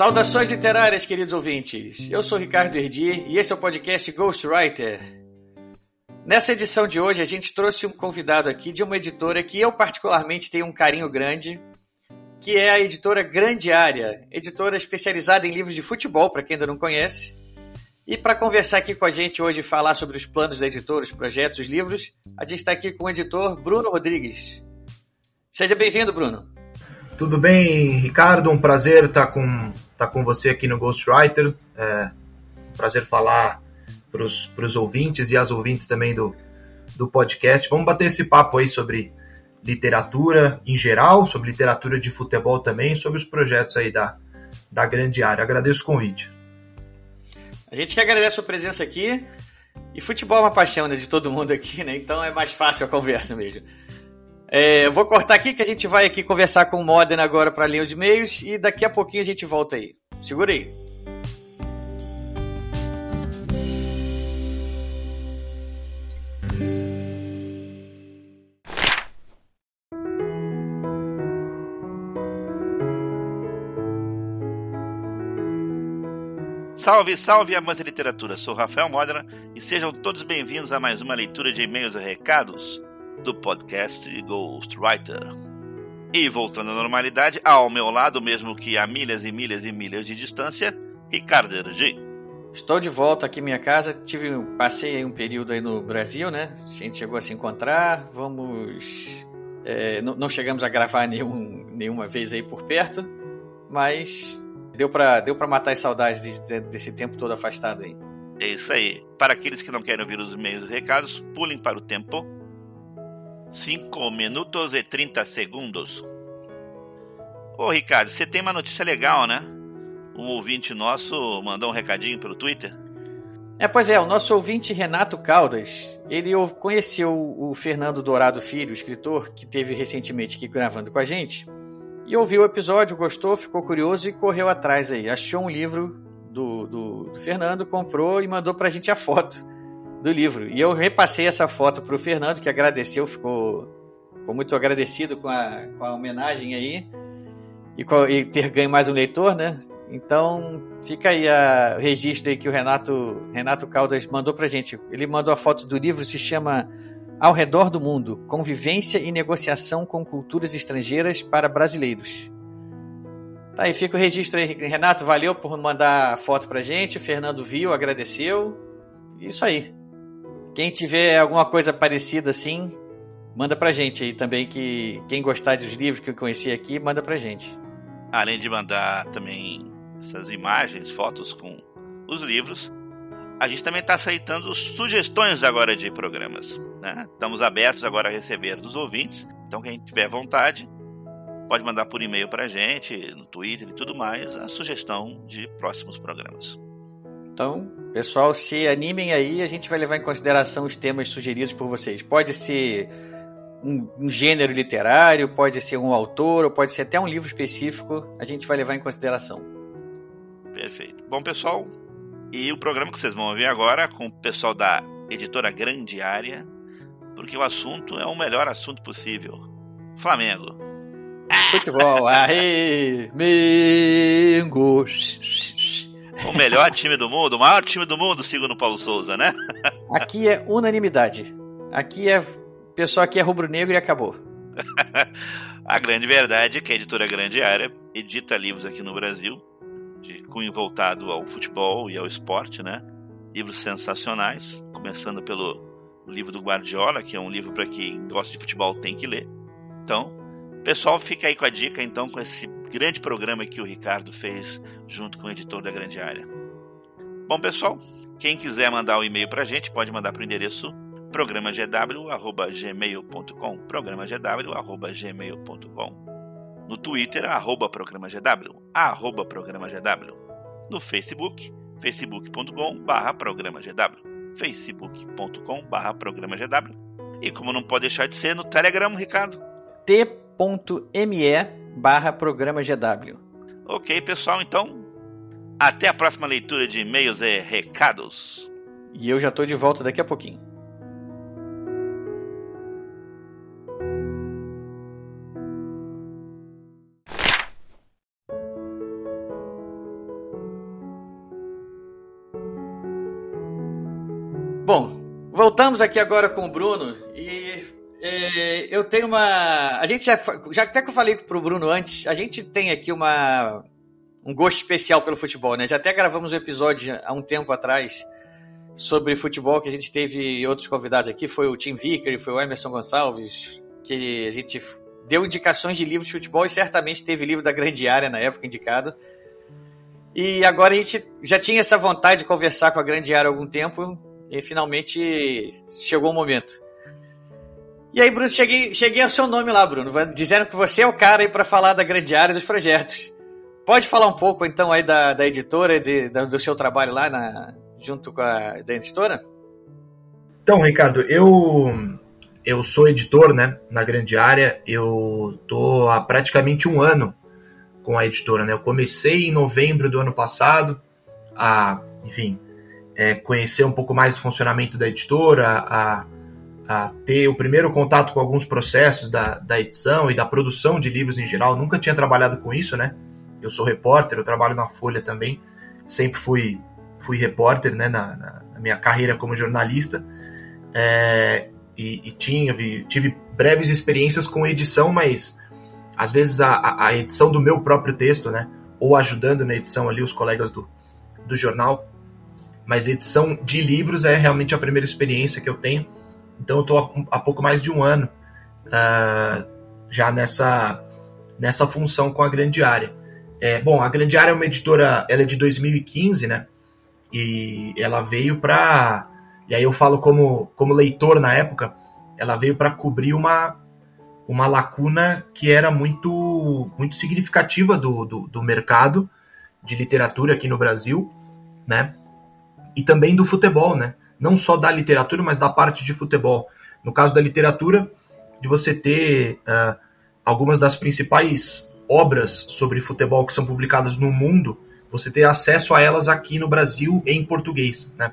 Saudações literárias, queridos ouvintes. Eu sou Ricardo Erdi e esse é o podcast Ghostwriter. Nessa edição de hoje, a gente trouxe um convidado aqui de uma editora que eu particularmente tenho um carinho grande, que é a editora Grande Área, editora especializada em livros de futebol, para quem ainda não conhece. E para conversar aqui com a gente hoje e falar sobre os planos da editora, os projetos, os livros, a gente está aqui com o editor Bruno Rodrigues. Seja bem-vindo, Bruno. Tudo bem, Ricardo? Um prazer estar com, estar com você aqui no Ghostwriter. É um prazer falar para os ouvintes e as ouvintes também do, do podcast. Vamos bater esse papo aí sobre literatura em geral, sobre literatura de futebol também, sobre os projetos aí da, da grande área. Agradeço o convite. A gente que agradece a sua presença aqui. E futebol é uma paixão né, de todo mundo aqui, né? Então é mais fácil a conversa mesmo. É, vou cortar aqui que a gente vai aqui conversar com o Modena agora para ler os e-mails e daqui a pouquinho a gente volta aí. Segura aí. Salve, salve amantes da literatura! Sou Rafael Modena e sejam todos bem-vindos a mais uma leitura de e-mails e recados do podcast Ghostwriter. E voltando à normalidade, ao meu lado, mesmo que a milhas e milhas e milhas de distância, Ricardo Ergi. Estou de volta aqui em minha casa. Tive, passei um período aí no Brasil, né? A gente chegou a se encontrar. Vamos. É, não, não, chegamos a gravar nenhum, nenhuma vez aí por perto, mas deu para deu pra matar as saudades de, desse tempo todo afastado aí. É isso aí. Para aqueles que não querem ouvir os e-mails e recados, pulem para o tempo 5 minutos e 30 segundos. Ô Ricardo, você tem uma notícia legal, né? Um ouvinte nosso mandou um recadinho pelo Twitter. É, pois é, o nosso ouvinte Renato Caldas, ele conheceu o Fernando Dourado Filho, escritor, que teve recentemente aqui gravando com a gente, e ouviu o episódio, gostou, ficou curioso e correu atrás aí. Achou um livro do, do, do Fernando, comprou e mandou pra gente a foto do livro. E eu repassei essa foto para o Fernando, que agradeceu, ficou, ficou muito agradecido com a, com a homenagem aí e, com, e ter ganho mais um leitor, né? Então fica aí a, o registro aí que o Renato, Renato Caldas mandou pra gente. Ele mandou a foto do livro, se chama Ao Redor do Mundo: Convivência e Negociação com Culturas Estrangeiras para Brasileiros. Tá aí, fica o registro aí, Renato. Valeu por mandar a foto pra gente. O Fernando viu, agradeceu. Isso aí. Quem tiver alguma coisa parecida assim, manda pra gente aí também, que quem gostar dos livros que eu conheci aqui, manda pra gente. Além de mandar também essas imagens, fotos com os livros, a gente também está aceitando sugestões agora de programas. Né? Estamos abertos agora a receber dos ouvintes, então quem tiver vontade pode mandar por e-mail para a gente, no Twitter e tudo mais, a sugestão de próximos programas. Então, pessoal, se animem aí, a gente vai levar em consideração os temas sugeridos por vocês. Pode ser um, um, gênero literário, pode ser um autor, ou pode ser até um livro específico, a gente vai levar em consideração. Perfeito. Bom, pessoal, e o programa que vocês vão ouvir agora com o pessoal da editora Grande Área, porque o assunto é o melhor assunto possível. Flamengo. Futebol, aê, Mengo. O melhor time do mundo, o maior time do mundo, segundo Paulo Souza, né? Aqui é unanimidade. Aqui é. Pessoal aqui é rubro-negro e acabou. a grande verdade é que a editora Grande Área edita livros aqui no Brasil, de cunho voltado ao futebol e ao esporte, né? Livros sensacionais, começando pelo livro do Guardiola, que é um livro para quem gosta de futebol tem que ler. Então, pessoal, fica aí com a dica, então, com esse grande programa que o Ricardo fez junto com o editor da Grande Área. Bom, pessoal, quem quiser mandar o um e-mail para a gente, pode mandar para o endereço programagw.gmail.com programagw.gmail.com no Twitter, arroba programagw, arroba programagw, no Facebook, facebook.com barra programa GW, facebook.com barra programa GW. E como não pode deixar de ser, no Telegram, Ricardo? t.me barra programa GW. Ok, pessoal, então, até a próxima leitura de e-mails e recados. E eu já tô de volta daqui a pouquinho. Bom, voltamos aqui agora com o Bruno e é, eu tenho uma. A gente já, já até que eu falei pro Bruno antes, a gente tem aqui uma um gosto especial pelo futebol, né? Já até gravamos um episódio há um tempo atrás sobre futebol que a gente teve outros convidados aqui, foi o Tim Vicker, foi o Emerson Gonçalves, que a gente deu indicações de livros de futebol e certamente teve livro da grande área na época indicado. E agora a gente já tinha essa vontade de conversar com a grande área há algum tempo e finalmente chegou o momento. E aí, Bruno, cheguei, cheguei ao seu nome lá, Bruno, dizendo que você é o cara aí para falar da grande área dos projetos. Pode falar um pouco então aí da, da editora, de, do seu trabalho lá na, junto com a da editora? Então, Ricardo, eu eu sou editor, né, na grande área. Eu tô há praticamente um ano com a editora, né? Eu comecei em novembro do ano passado a, enfim, é, conhecer um pouco mais do funcionamento da editora, a, a ter o primeiro contato com alguns processos da, da edição e da produção de livros em geral. Nunca tinha trabalhado com isso, né? Eu sou repórter, eu trabalho na Folha também. Sempre fui, fui repórter, né, na, na, na minha carreira como jornalista. É, e, e tinha, tive breves experiências com edição, mas às vezes a, a edição do meu próprio texto, né? Ou ajudando na edição ali os colegas do, do jornal. Mas edição de livros é realmente a primeira experiência que eu tenho. Então eu estou há, pouco mais de um ano uh, já nessa, nessa função com a grande área. É, bom, a Grande Área é uma editora, ela é de 2015, né? E ela veio para, e aí eu falo como, como leitor na época, ela veio para cobrir uma, uma lacuna que era muito, muito significativa do, do, do mercado de literatura aqui no Brasil, né? E também do futebol, né? Não só da literatura, mas da parte de futebol. No caso da literatura, de você ter uh, algumas das principais obras sobre futebol que são publicadas no mundo, você ter acesso a elas aqui no Brasil em português, né,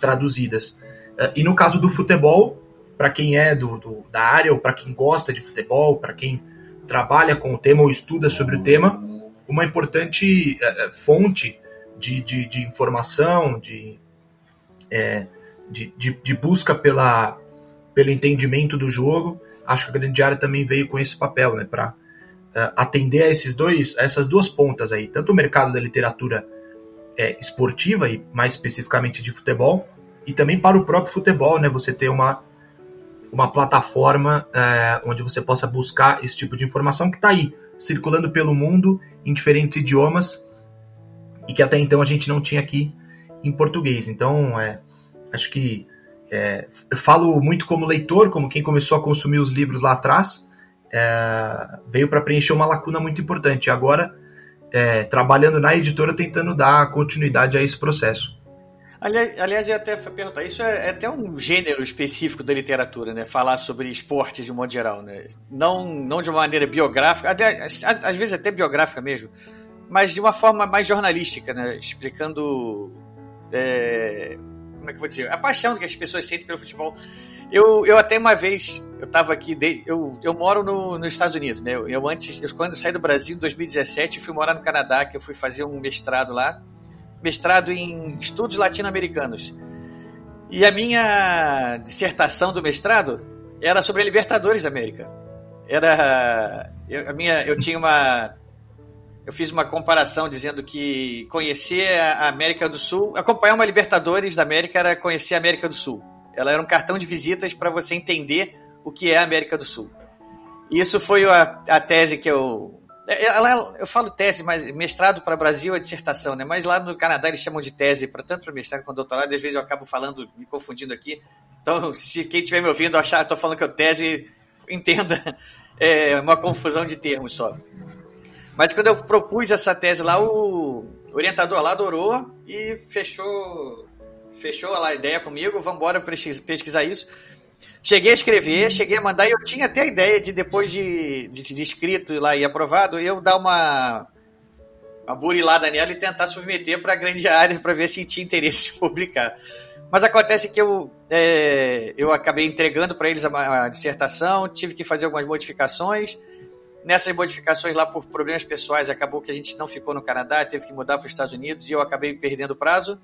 traduzidas. Eh, e no caso do futebol, para quem é do, do, da área ou para quem gosta de futebol, para quem trabalha com o tema ou estuda sobre o tema, uma importante é, fonte de, de, de, informação, de, é, de, de, de, busca pela, pelo entendimento do jogo. Acho que a grande área também veio com esse papel, né, para uh, atender a esses dois, a essas duas pontas aí, tanto o mercado da literatura é, esportiva e mais especificamente de futebol, e também para o próprio futebol, né? Você ter uma uma plataforma é, onde você possa buscar esse tipo de informação que está aí circulando pelo mundo em diferentes idiomas e que até então a gente não tinha aqui em português. Então, é, acho que é, eu falo muito como leitor, como quem começou a consumir os livros lá atrás, é, veio para preencher uma lacuna muito importante. Agora, é, trabalhando na editora, tentando dar continuidade a esse processo. Aliás, eu até perguntar, isso é, é, até um gênero específico da literatura, né? Falar sobre esportes de um modo geral, né? Não, não de uma maneira biográfica, até, às vezes até biográfica mesmo, mas de uma forma mais jornalística, né? Explicando é, como é que eu vou dizer, a paixão que as pessoas sentem pelo futebol. Eu, eu até uma vez, eu estava aqui, eu, eu moro no, nos Estados Unidos, né? Eu, eu antes, eu, quando eu saí do Brasil em 2017, fui morar no Canadá, que eu fui fazer um mestrado lá, mestrado em estudos latino-americanos. E a minha dissertação do mestrado era sobre a Libertadores da América. Era eu, a minha, eu tinha uma eu fiz uma comparação dizendo que conhecer a América do Sul, acompanhar uma Libertadores da América era conhecer a América do Sul. Ela era um cartão de visitas para você entender o que é a América do Sul. Isso foi a, a tese que eu. Ela, eu falo tese, mas mestrado para Brasil é dissertação, né? Mas lá no Canadá eles chamam de tese, para tanto para mestrado quanto doutorado, às vezes eu acabo falando, me confundindo aqui. Então, se quem estiver me ouvindo achar, estou falando que é tese, entenda, é uma confusão de termos só. Mas quando eu propus essa tese lá, o, orientador lá adorou e fechou fechou lá a ideia comigo, vamos embora pesquisar isso. Cheguei a escrever, cheguei a mandar, e eu tinha até a ideia de, depois de, de, de escrito lá e aprovado, eu dar uma, uma burilada nela e tentar submeter para a grande área para ver se tinha interesse de publicar. Mas acontece que eu, é, eu acabei entregando para eles a, a, dissertação, tive que fazer algumas modificações. Nessas modificações lá, por problemas pessoais, acabou que a gente não ficou no Canadá, teve que mudar para os Estados Unidos e eu acabei perdendo o prazo.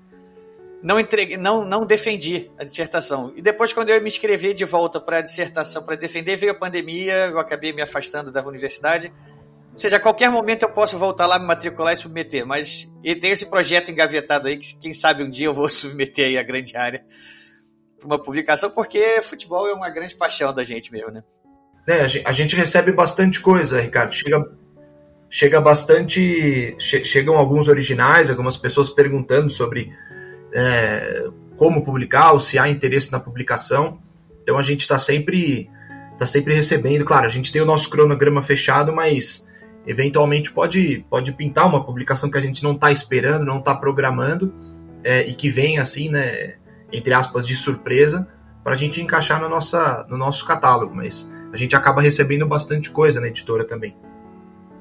Não, entreguei, não, não defendi a dissertação. E depois, quando eu me inscrevi de volta para a dissertação para defender, veio a pandemia, eu acabei me afastando da universidade. Ou seja, a qualquer momento eu posso voltar lá, me matricular e submeter. Mas e tem esse projeto engavetado aí, que quem sabe um dia eu vou submeter aí a grande área para uma publicação, porque futebol é uma grande paixão da gente mesmo, né? É, a gente recebe bastante coisa, Ricardo. Chega, chega bastante. Che, chegam alguns originais, algumas pessoas perguntando sobre é, como publicar ou se há interesse na publicação. Então a gente está sempre, tá sempre recebendo. Claro, a gente tem o nosso cronograma fechado, mas eventualmente pode, pode pintar uma publicação que a gente não está esperando, não está programando é, e que vem assim, né, entre aspas, de surpresa para a gente encaixar no, nossa, no nosso catálogo. Mas a gente acaba recebendo bastante coisa na editora também.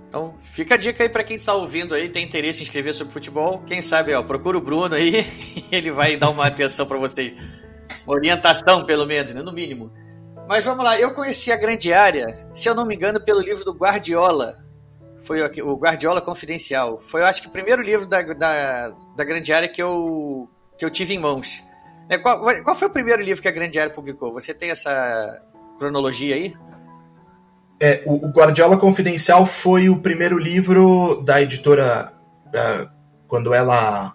Então, fica a dica aí para quem está ouvindo aí, tem interesse em escrever sobre futebol. Quem sabe, ó, procura o Bruno aí, ele vai dar uma atenção para vocês. Orientação, pelo menos, né? no mínimo. Mas vamos lá, eu conheci a grande área, se eu não me engano, pelo livro do Guardiola, foi o Guardiola Confidencial. Foi, eu acho que o primeiro livro da, da, da Grande Área que eu, que eu tive em mãos. É, qual, qual foi o primeiro livro que a Grande Área publicou? Você tem essa cronologia aí? É, o, o Guardiola Confidencial foi o primeiro livro da editora uh, quando ela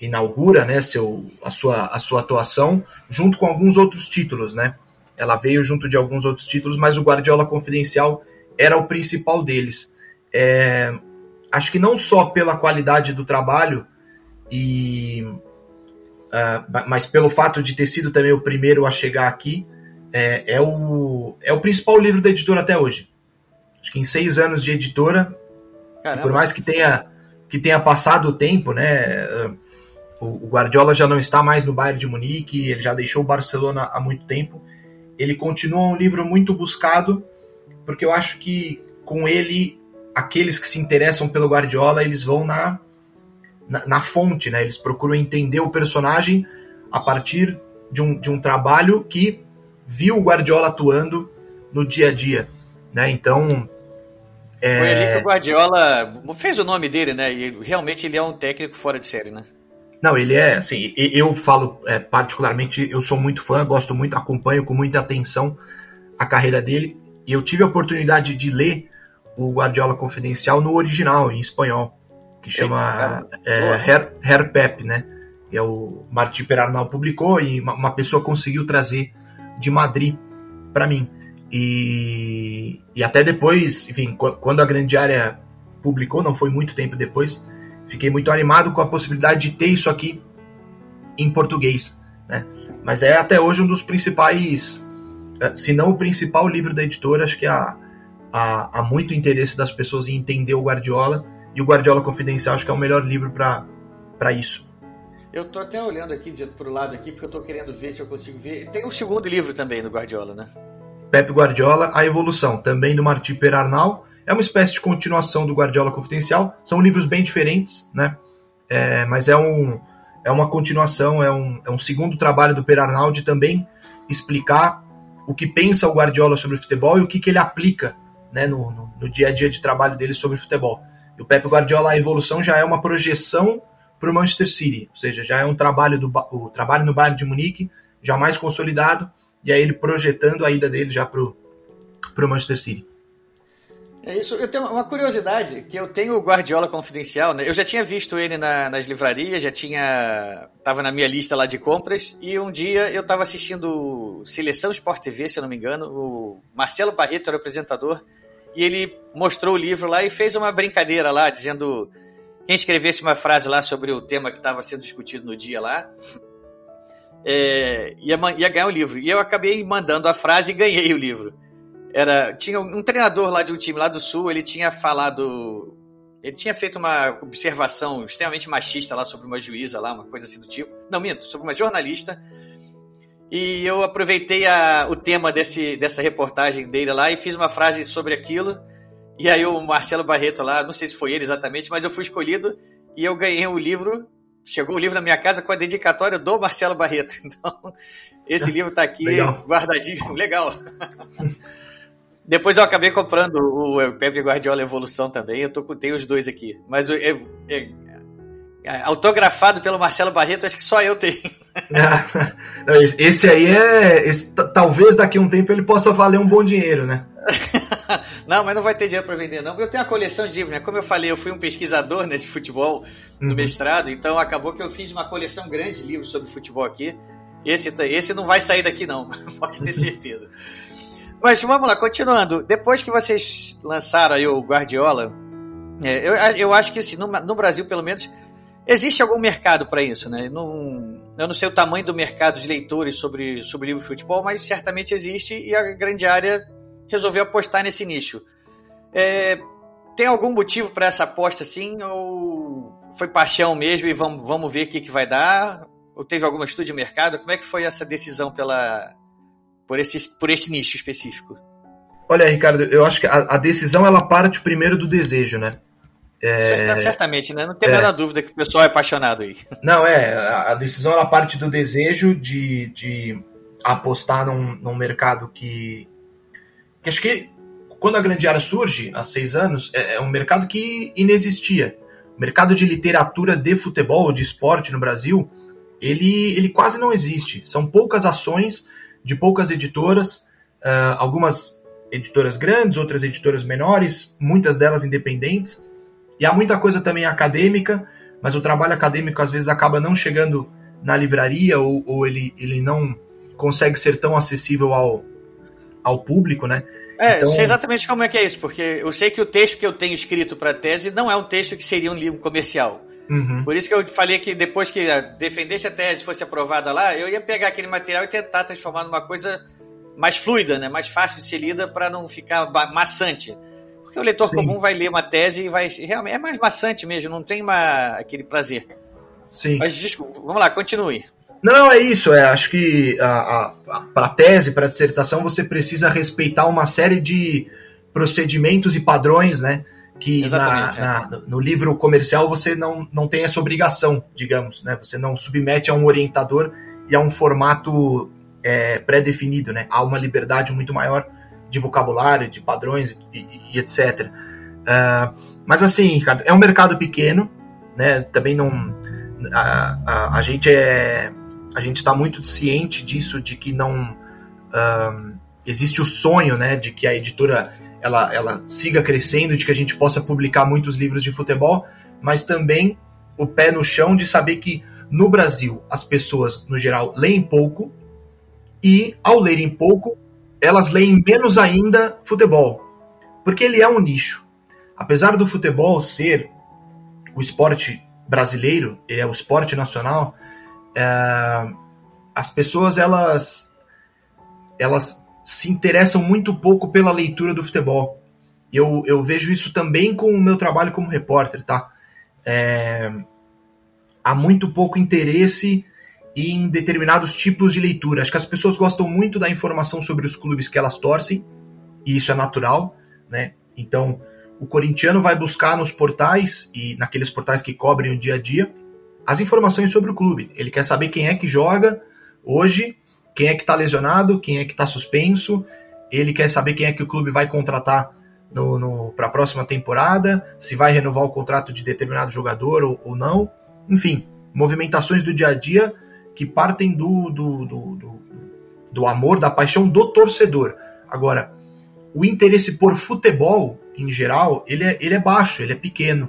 inaugura né, seu, a, sua, a sua atuação, junto com alguns outros títulos. Né? Ela veio junto de alguns outros títulos, mas o Guardiola Confidencial era o principal deles. É, acho que não só pela qualidade do trabalho, e, uh, mas pelo fato de ter sido também o primeiro a chegar aqui, é, é, o, é o principal livro da editora até hoje. Acho que em seis anos de editora, por mais que tenha, que tenha passado o tempo, né? O, o Guardiola já não está mais no Bayern de Munique, ele já deixou o Barcelona há muito tempo. Ele continua um livro muito buscado, porque eu acho que com ele aqueles que se interessam pelo Guardiola, eles vão na, na, na, fonte, né? Eles procuram entender o personagem a partir de um, de um trabalho que viu o Guardiola atuando no dia a dia, né? Então... É... Foi ali que o Guardiola fez o nome dele, né? E realmente ele é um técnico fora de série, né? Não, ele é, assim, eu falo é, particularmente, eu sou muito fã, gosto muito, acompanho com muita atenção a carreira dele, e eu tive a oportunidade de ler o Guardiola Confidencial no original, em espanhol, que chama é, Her, Her Pep, né? é o Martí Perarnal publicou e uma, pessoa conseguiu trazer de Madrid para mim. E, e até depois, enfim, quando a Grande Área publicou, não foi muito tempo depois, fiquei muito animado com a possibilidade de ter isso aqui em português, né? Mas é até hoje um dos principais, eh, se não o principal livro da editora, acho que a, há, há muito interesse das pessoas em entender o Guardiola, e o Guardiola Confidencial acho que é o melhor livro para isso. Eu tô até olhando aqui pro lado aqui, porque eu tô querendo ver se eu consigo ver. Tem um segundo livro também do Guardiola, né? Pepe Guardiola, A Evolução, também do Martí Perarnal. É uma espécie de continuação do Guardiola Confidencial. São livros bem diferentes, né? É, mas é, um, é uma continuação, é um, é um segundo trabalho do Perarnal de também explicar o que pensa o Guardiola sobre o futebol e o que, que ele aplica né, no, no, no, dia a dia de trabalho dele sobre futebol. E o Pepe Guardiola, a evolução já é uma projeção para o Manchester City, ou seja, já é um trabalho do o trabalho no Bayern de Munique, já mais consolidado, e aí ele projetando a ida dele já para o Manchester City. É isso. Eu tenho uma curiosidade, que eu tenho o Guardiola Confidencial, né? Eu já tinha visto ele na, nas livrarias, já tinha... Tava na minha lista lá de compras, e um dia eu estava assistindo Seleção Sport TV, se eu não me engano, o Marcelo Barreto era o apresentador, e ele mostrou o livro lá e fez uma brincadeira lá, dizendo quem escrevesse uma frase lá sobre o tema que estava sendo discutido no dia lá, é, ia, ia ganhar o livro. E eu acabei mandando a frase e ganhei o livro. Era, tinha um treinador lá de um time lá do Sul, ele tinha falado ele tinha feito uma observação extremamente machista lá sobre uma juíza lá, uma coisa assim do tipo. Não, minto, sobre uma jornalista. E eu aproveitei a, o tema desse, dessa reportagem dele lá e fiz uma frase sobre aquilo. E aí o Marcelo Barreto lá, não sei se foi ele exatamente, mas eu fui escolhido e eu ganhei o um livro. Chegou o um livro na minha casa com a dedicatória do Marcelo Barreto. Então, esse livro está aqui legal. guardadinho. Legal. Depois eu acabei comprando o Pepe Guardiola Evolução também. Eu tô, tenho os dois aqui. Mas eu, eu, eu, autografado pelo Marcelo Barreto, acho que só eu tenho. esse aí é. Esse, talvez daqui a um tempo ele possa valer um bom dinheiro, né? não, mas não vai ter dinheiro para vender, não. Eu tenho a coleção de livros, né? Como eu falei, eu fui um pesquisador né, de futebol no uhum. mestrado, então acabou que eu fiz uma coleção grande de livros sobre futebol aqui. Esse, esse não vai sair daqui, não, pode ter certeza. Mas vamos lá, continuando. Depois que vocês lançaram aí o Guardiola, é, eu, eu acho que assim, no, no Brasil, pelo menos, existe algum mercado para isso, né? Não, eu não sei o tamanho do mercado de leitores sobre, sobre livro de futebol, mas certamente existe e a grande área resolveu apostar nesse nicho. É, tem algum motivo para essa aposta assim? Ou foi paixão mesmo e vamos, vamos ver o que, que vai dar? Ou teve algum estudo de mercado? Como é que foi essa decisão pela, por, esse, por esse nicho específico? Olha, Ricardo, eu acho que a, a decisão ela parte primeiro do desejo, né? É... Certamente, né? Não tem é... nada dúvida que o pessoal é apaixonado aí. Não, é. A decisão ela parte do desejo de, de apostar num, num mercado que, que. Acho que quando a Grande Área surge, há seis anos, é, é um mercado que inexistia. O mercado de literatura de futebol, de esporte no Brasil, ele, ele quase não existe. São poucas ações de poucas editoras, uh, algumas editoras grandes, outras editoras menores, muitas delas independentes. E há muita coisa também acadêmica, mas o trabalho acadêmico às vezes acaba não chegando na livraria ou, ou ele, ele não consegue ser tão acessível ao, ao público, né? É, então... sei exatamente como é que é isso, porque eu sei que o texto que eu tenho escrito para a tese não é um texto que seria um livro comercial. Uhum. Por isso que eu falei que depois que defendesse a tese fosse aprovada lá, eu ia pegar aquele material e tentar transformar numa coisa mais fluida, né? mais fácil de ser lida para não ficar maçante. Porque o leitor Sim. comum vai ler uma tese e vai. Realmente é mais maçante mesmo, não tem uma, aquele prazer. Sim. Mas desculpa, vamos lá, continue. Não, é isso. É, acho que para tese, para dissertação, você precisa respeitar uma série de procedimentos e padrões, né? Que na, na, no livro comercial você não, não tem essa obrigação, digamos, né? Você não submete a um orientador e a um formato é, pré-definido, né? Há uma liberdade muito maior de vocabulário, de padrões e, e etc. Uh, mas assim, Ricardo, é um mercado pequeno, né? Também não a, a, a gente é a gente está muito ciente disso, de que não uh, existe o sonho, né, de que a editora ela, ela siga crescendo, de que a gente possa publicar muitos livros de futebol, mas também o pé no chão de saber que no Brasil as pessoas no geral leem pouco e ao lerem pouco elas leem menos ainda futebol, porque ele é um nicho. Apesar do futebol ser o esporte brasileiro, é o esporte nacional, é, as pessoas elas elas se interessam muito pouco pela leitura do futebol. Eu, eu vejo isso também com o meu trabalho como repórter, tá? É, há muito pouco interesse em determinados tipos de leitura. Acho que as pessoas gostam muito da informação sobre os clubes que elas torcem, e isso é natural, né? Então, o corintiano vai buscar nos portais e naqueles portais que cobrem o dia a dia as informações sobre o clube. Ele quer saber quem é que joga hoje, quem é que está lesionado, quem é que está suspenso. Ele quer saber quem é que o clube vai contratar no, no para a próxima temporada, se vai renovar o contrato de determinado jogador ou, ou não. Enfim, movimentações do dia a dia que partem do, do, do, do, do amor, da paixão do torcedor. Agora, o interesse por futebol, em geral, ele é, ele é baixo, ele é pequeno.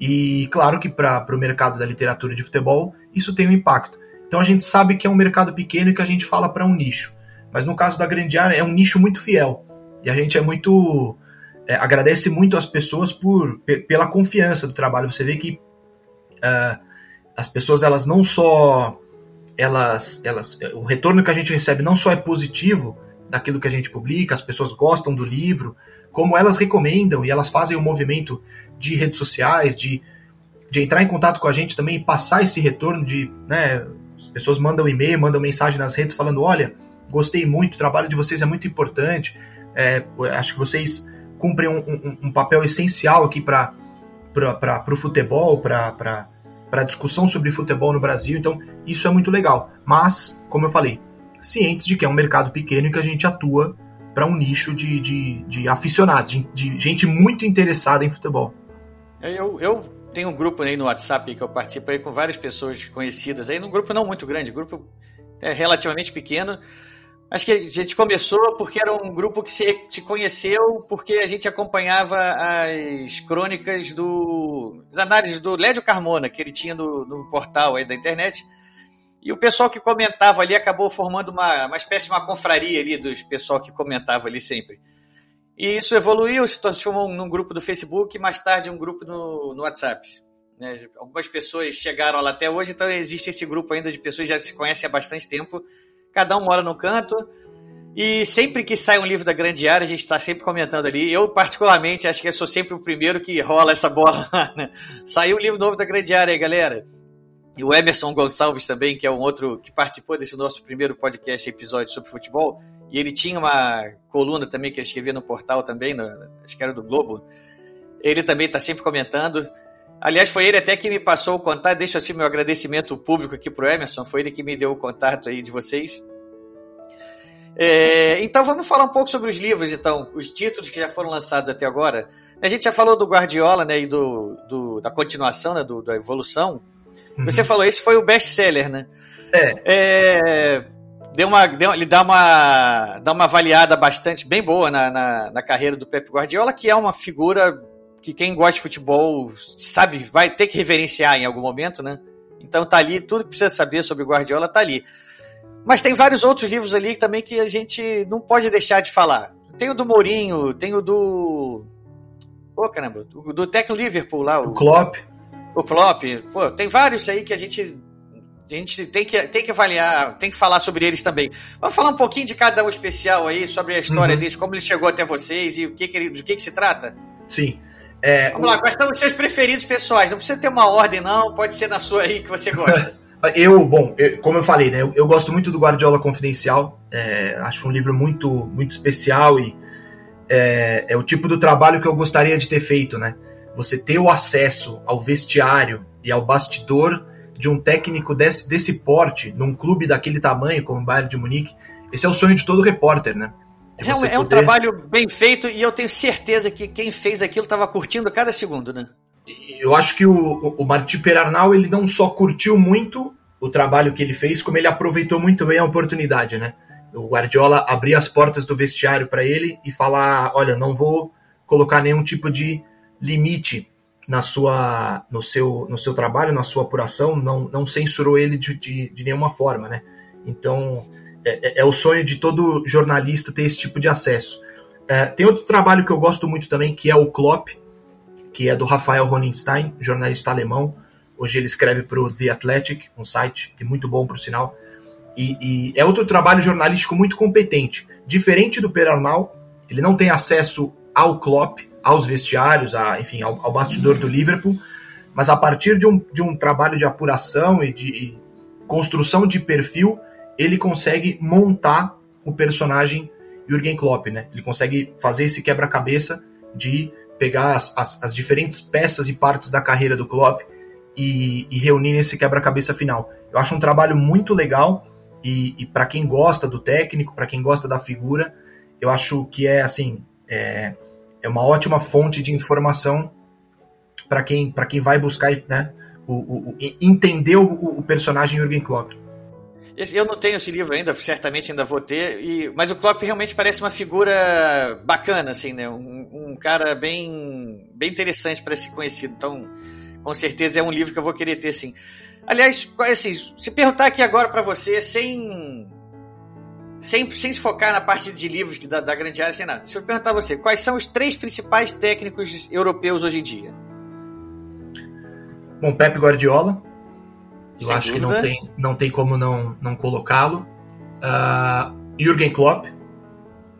E claro que para o mercado da literatura de futebol, isso tem um impacto. Então a gente sabe que é um mercado pequeno e que a gente fala para um nicho. Mas no caso da grande área, é um nicho muito fiel. E a gente é muito. É, agradece muito às pessoas por, pela confiança do trabalho. Você vê que uh, as pessoas elas não só elas, elas, o retorno que a gente recebe não só é positivo daquilo que a gente publica, as pessoas gostam do livro, como elas recomendam e elas fazem o movimento de redes sociais, de, de entrar em contato com a gente também e passar esse retorno de, né, as pessoas mandam e-mail, mandam mensagem nas redes falando, olha, gostei muito, o trabalho de vocês é muito importante, é, acho que vocês cumprem um, um, um papel essencial aqui para o futebol, para a discussão sobre futebol no Brasil, então isso é muito legal. Mas, como eu falei, cientes de que é um mercado pequeno e que a gente atua para um nicho de, de, de aficionados, de, de, gente muito interessada em futebol. Eu, eu tenho um grupo aí no WhatsApp que eu participo aí com várias pessoas conhecidas aí, num grupo não muito grande, grupo é relativamente pequeno. Acho que a gente começou porque era um grupo que se, se conheceu porque a gente acompanhava as crônicas do. as análises do Lédio Carmona, que ele tinha no, no portal aí da internet. E o pessoal que comentava ali acabou formando uma, uma espécie de uma confraria ali dos pessoal que comentava ali sempre. E isso evoluiu, se transformou num grupo do Facebook e mais tarde um grupo no, no WhatsApp. Né? Algumas pessoas chegaram lá até hoje, então existe esse grupo ainda de pessoas que já se conhecem há bastante tempo. Cada um mora no canto. E sempre que sai um livro da grande área, a gente está sempre comentando ali. Eu, particularmente, acho que eu sou sempre o primeiro que rola essa bola. Né? Saiu o livro novo da grande área aí, galera. E o Emerson Gonçalves também, que é um outro que participou desse nosso primeiro podcast episódio sobre futebol. E ele tinha uma coluna também que ele escrevia no portal também, no, acho que era do Globo. Ele também está sempre comentando. Aliás, foi ele até que me passou o contato. Deixa assim meu agradecimento público aqui pro Emerson. Foi ele que me deu o contato aí de vocês. É, então vamos falar um pouco sobre os livros, então, os títulos que já foram lançados até agora. A gente já falou do Guardiola, né, e do, do da continuação, né, do, da evolução. Você uhum. falou, esse foi o best-seller, né? É. é deu uma, deu, ele dá uma, dá uma avaliada bastante, bem boa na, na, na, carreira do Pep Guardiola, que é uma figura que quem gosta de futebol sabe, vai ter que reverenciar em algum momento, né? Então tá ali, tudo que precisa saber sobre o Guardiola tá ali. Mas tem vários outros livros ali também que a gente não pode deixar de falar. Tem o do Mourinho, tem o do. Pô, oh, caramba, do, do técnico Liverpool lá. O, o Klopp o Plop, pô, tem vários aí que a gente a gente tem que, tem que avaliar, tem que falar sobre eles também. Vamos falar um pouquinho de cada um especial aí, sobre a história uhum. deles, como ele chegou até vocês e o que, que ele, do que, que se trata? Sim. É, Vamos o... lá, quais são os seus preferidos pessoais? Não precisa ter uma ordem, não, pode ser na sua aí que você gosta. eu, bom, eu, como eu falei, né, eu, eu, gosto muito do Guardiola Confidencial, é, acho um livro muito, muito especial e é, é o tipo do trabalho que eu gostaria de ter feito, né? você ter o acesso ao vestiário e ao bastidor de um técnico desse, desse porte, num clube daquele tamanho, como o Bayern de Munique, esse é o sonho de todo repórter, né? É um, é um, trabalho bem feito e eu tenho certeza que quem fez aquilo estava curtindo cada segundo, né? Eu acho que o, o Martí Perarnal ele não só curtiu muito o trabalho que ele fez, como ele aproveitou muito bem a oportunidade, né? O Guardiola abrir as portas do vestiário para ele e falar, olha, não vou colocar nenhum tipo de limite na sua, no, seu, no seu trabalho, na sua apuração, não, não censurou ele de, de, de nenhuma forma, né? Então, é, é, é, o sonho de todo jornalista ter esse tipo de acesso. É, tem outro trabalho que eu gosto muito também, que é o Klopp, que é do Rafael Honinstein, jornalista alemão. Hoje ele escreve para o The Athletic, um site que é muito bom, por sinal. E, e, é outro trabalho jornalístico muito competente. Diferente do Perarnal, ele não tem acesso ao Klopp, aos vestiários, a, enfim, ao, ao, bastidor do Liverpool, mas a partir de um, de um trabalho de apuração e de e construção de perfil, ele consegue montar o personagem Jürgen Klopp, né? Ele consegue fazer esse quebra-cabeça de pegar as, as, as, diferentes peças e partes da carreira do Klopp e, e reunir nesse quebra-cabeça final. Eu acho um trabalho muito legal e, e para quem gosta do técnico, para quem gosta da figura, eu acho que é assim, é, é uma ótima fonte de informação para quem, quem vai buscar né, o, o, o entender o, o, personagem Jürgen Klopp. Eu não tenho esse livro ainda, certamente ainda vou ter, e, mas o Klopp realmente parece uma figura bacana, assim, né? Um, um cara bem, bem interessante para ser conhecido. Então, com certeza é um livro que eu vou querer ter, sim. Aliás, assim, se perguntar aqui agora para você, sem sem, sem se focar na parte de livros da, da grande área, sem nada. Se eu perguntar a você, quais são os três principais técnicos europeus hoje em dia? Bom, Pep Guardiola. Eu sem acho dúvida. que não tem, não tem como não, não colocá-lo. Uh, Jürgen Klopp.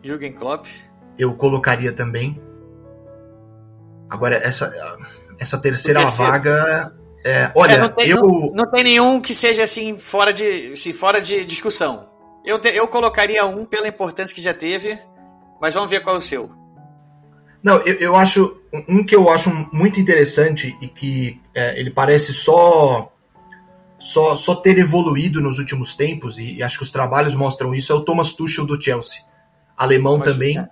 Jürgen Klopp. Eu colocaria também. Agora, essa, essa terceira vaga. É, olha, é, não, tem, eu. Não, não, tem nenhum que seja assim, fora de, assim, fora de discussão. Eu, eu colocaria um pela importância que já teve, mas vamos ver qual é o seu. Não, eu, eu acho. Um que eu acho muito interessante e que é, ele parece só, só só ter evoluído nos últimos tempos, e, e, acho que os trabalhos mostram isso, é o Thomas Tuchel do Chelsea. Alemão mas, também,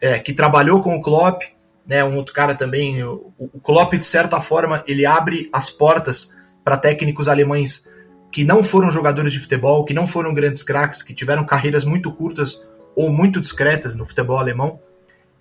é. que trabalhou com o Klopp, né, um outro cara também. O, o Klopp, de certa forma, ele abre as portas para técnicos alemães que não foram jogadores de futebol, que não foram grandes craques, que tiveram carreiras muito curtas ou muito discretas no futebol alemão.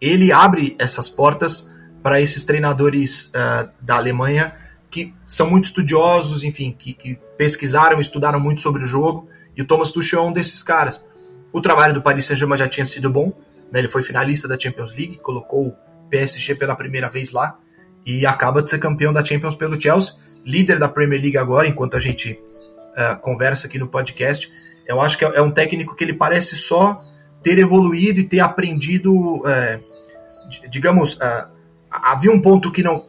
Ele abre essas portas para esses treinadores uh, da Alemanha que são muito estudiosos, enfim, que, que pesquisaram, estudaram muito sobre o jogo. E o Thomas Tuchel é um desses caras. O trabalho do Paris Saint-Germain já tinha sido bom, né? ele foi finalista da Champions League, colocou PSG pela primeira vez lá e acaba de ser campeão da Champions pelo Chelsea, líder da Premier League agora, enquanto a gente uh, conversa aqui no podcast. Eu acho que é, é um técnico que ele parece só ter evoluído e ter aprendido, uh, digamos, uh, havia um ponto que não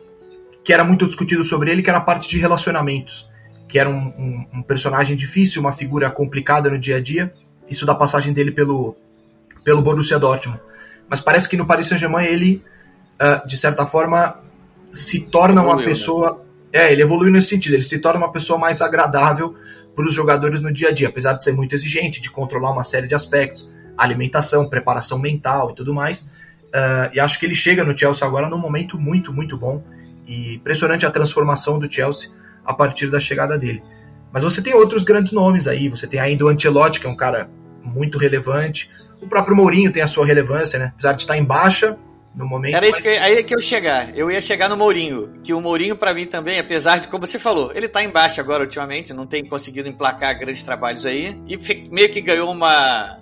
que era muito discutido sobre ele, que era a parte de relacionamentos, que era um, um, um personagem difícil, uma figura complicada no dia a dia. Isso da passagem dele pelo pelo Borussia Dortmund. Mas parece que no Paris Saint-Germain ele uh, de certa forma, se torna Evoluiu, uma né? pessoa. Né? É, ele evolui nesse sentido, ele se torna uma pessoa mais agradável para os jogadores no dia a dia, apesar de ser muito exigente, de controlar uma série de aspectos, alimentação, preparação mental e tudo mais. Uh, e acho que ele chega no Chelsea agora num momento muito, muito bom. E impressionante a transformação do Chelsea a partir da chegada dele. Mas você tem outros grandes nomes aí, você tem ainda o Ancelotti, que é um cara muito relevante. O próprio Mourinho tem a sua relevância, né? Apesar de estar em baixa, no momento. Era isso que, aí que eu chegar. Eu ia chegar no Mourinho. Que o Mourinho, para mim, também, apesar de, como você falou, ele tá embaixo agora ultimamente, não tem conseguido emplacar grandes trabalhos aí. E meio que ganhou uma.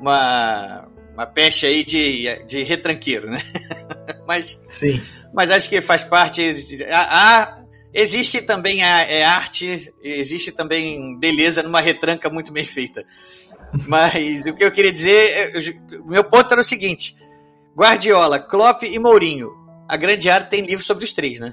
uma. uma peste aí de, de retranqueiro, né? mas. Sim. Mas acho que faz parte. A, a, existe também a, é arte, existe também beleza numa retranca muito bem feita. Mas o que eu queria dizer, o meu ponto era o seguinte: Guardiola, Klopp e Mourinho. A Grande Área tem livro sobre os três, né?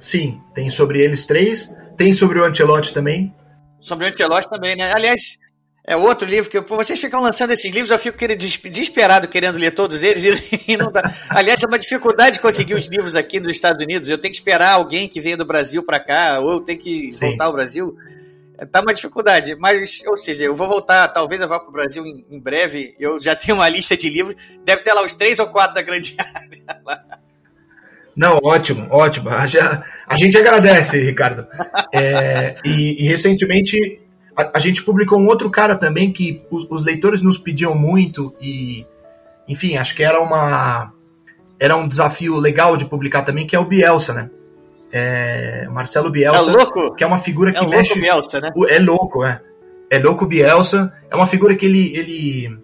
Sim, tem sobre eles três. Tem sobre o Ancelotti também. Sobre o Ancelotti também, né? Aliás, é outro livro que eu, vocês ficam lançando esses livros, eu fico querendo, desesperado querendo ler todos eles e, não dá. Aliás, é uma dificuldade conseguir os livros aqui nos Estados Unidos. Eu tenho que esperar alguém que venha do Brasil para cá, ou eu tenho que Sim. voltar ao Brasil. Tá uma dificuldade, mas, ou seja, eu vou voltar, talvez eu vá para o Brasil em, em, breve. Eu já tenho uma lista de livros, deve ter lá os três ou quatro da grande área. Não, ótimo, ótimo. A, a gente agradece, Ricardo. É, e, e, recentemente a, a, gente publicou um outro cara também que os, os, leitores nos pediam muito e, enfim, acho que era uma era um desafio legal de publicar também, que é o Bielsa, né? É, Marcelo Bielsa, é louco? que é uma figura que é mexe. Bielsa, né? É louco, é. É louco Bielsa. É uma figura que ele, ele,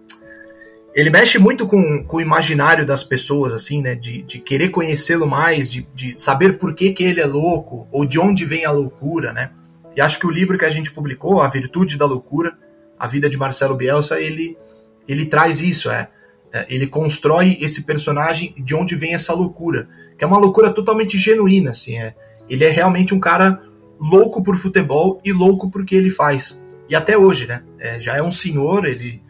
ele mexe muito com, com o imaginário das pessoas, assim, né? De, de querer conhecê-lo mais, de, de saber por que, que ele é louco, ou de onde vem a loucura, né? E acho que o livro que a gente publicou, A Virtude da Loucura, a vida de Marcelo Bielsa, ele, ele traz isso, é. é ele constrói esse personagem de onde vem essa loucura que é uma loucura totalmente genuína, assim, é. Ele é realmente um cara louco por futebol e louco por que ele faz. E até hoje, né? É, já é um senhor, ele,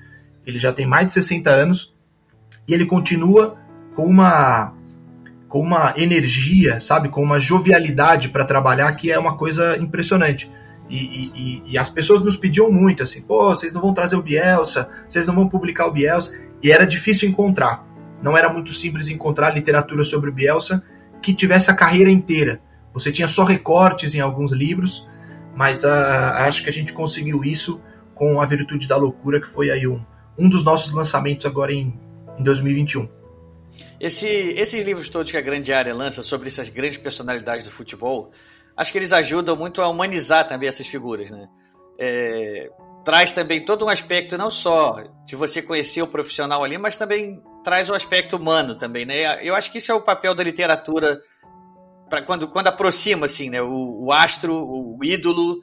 ele já tem mais de 60 anos e ele continua com uma com uma energia, sabe, com uma jovialidade para trabalhar que é uma coisa impressionante. E, e, e, as pessoas nos pediam muito, assim, pô, vocês não vão trazer o Bielsa, vocês não vão publicar o Bielsa, e era difícil encontrar não era muito simples encontrar literatura sobre Bielsa que tivesse a carreira inteira. Você tinha só recortes em alguns livros, mas uh, acho que a gente conseguiu isso com A Virtude da Loucura, que foi aí um, um dos nossos lançamentos agora em, em 2021. Esse, esses livros todos que a Grande Área lança sobre essas grandes personalidades do futebol, acho que eles ajudam muito a humanizar também essas figuras, né? É, traz também todo um aspecto não só de você conhecer o profissional ali, mas também traz o aspecto humano também, né? Eu acho que isso é o papel da literatura para quando, quando aproxima assim, né, o, o, astro, o ídolo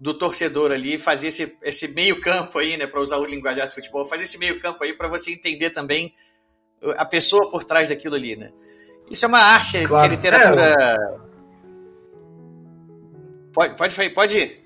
do torcedor ali, fazer esse, esse meio campo aí, né, para usar o linguajar de futebol, fazer esse meio campo aí para você entender também a pessoa por trás daquilo ali, né? Isso é uma arte, claro. que a literatura. É, pode, pode, pode ir.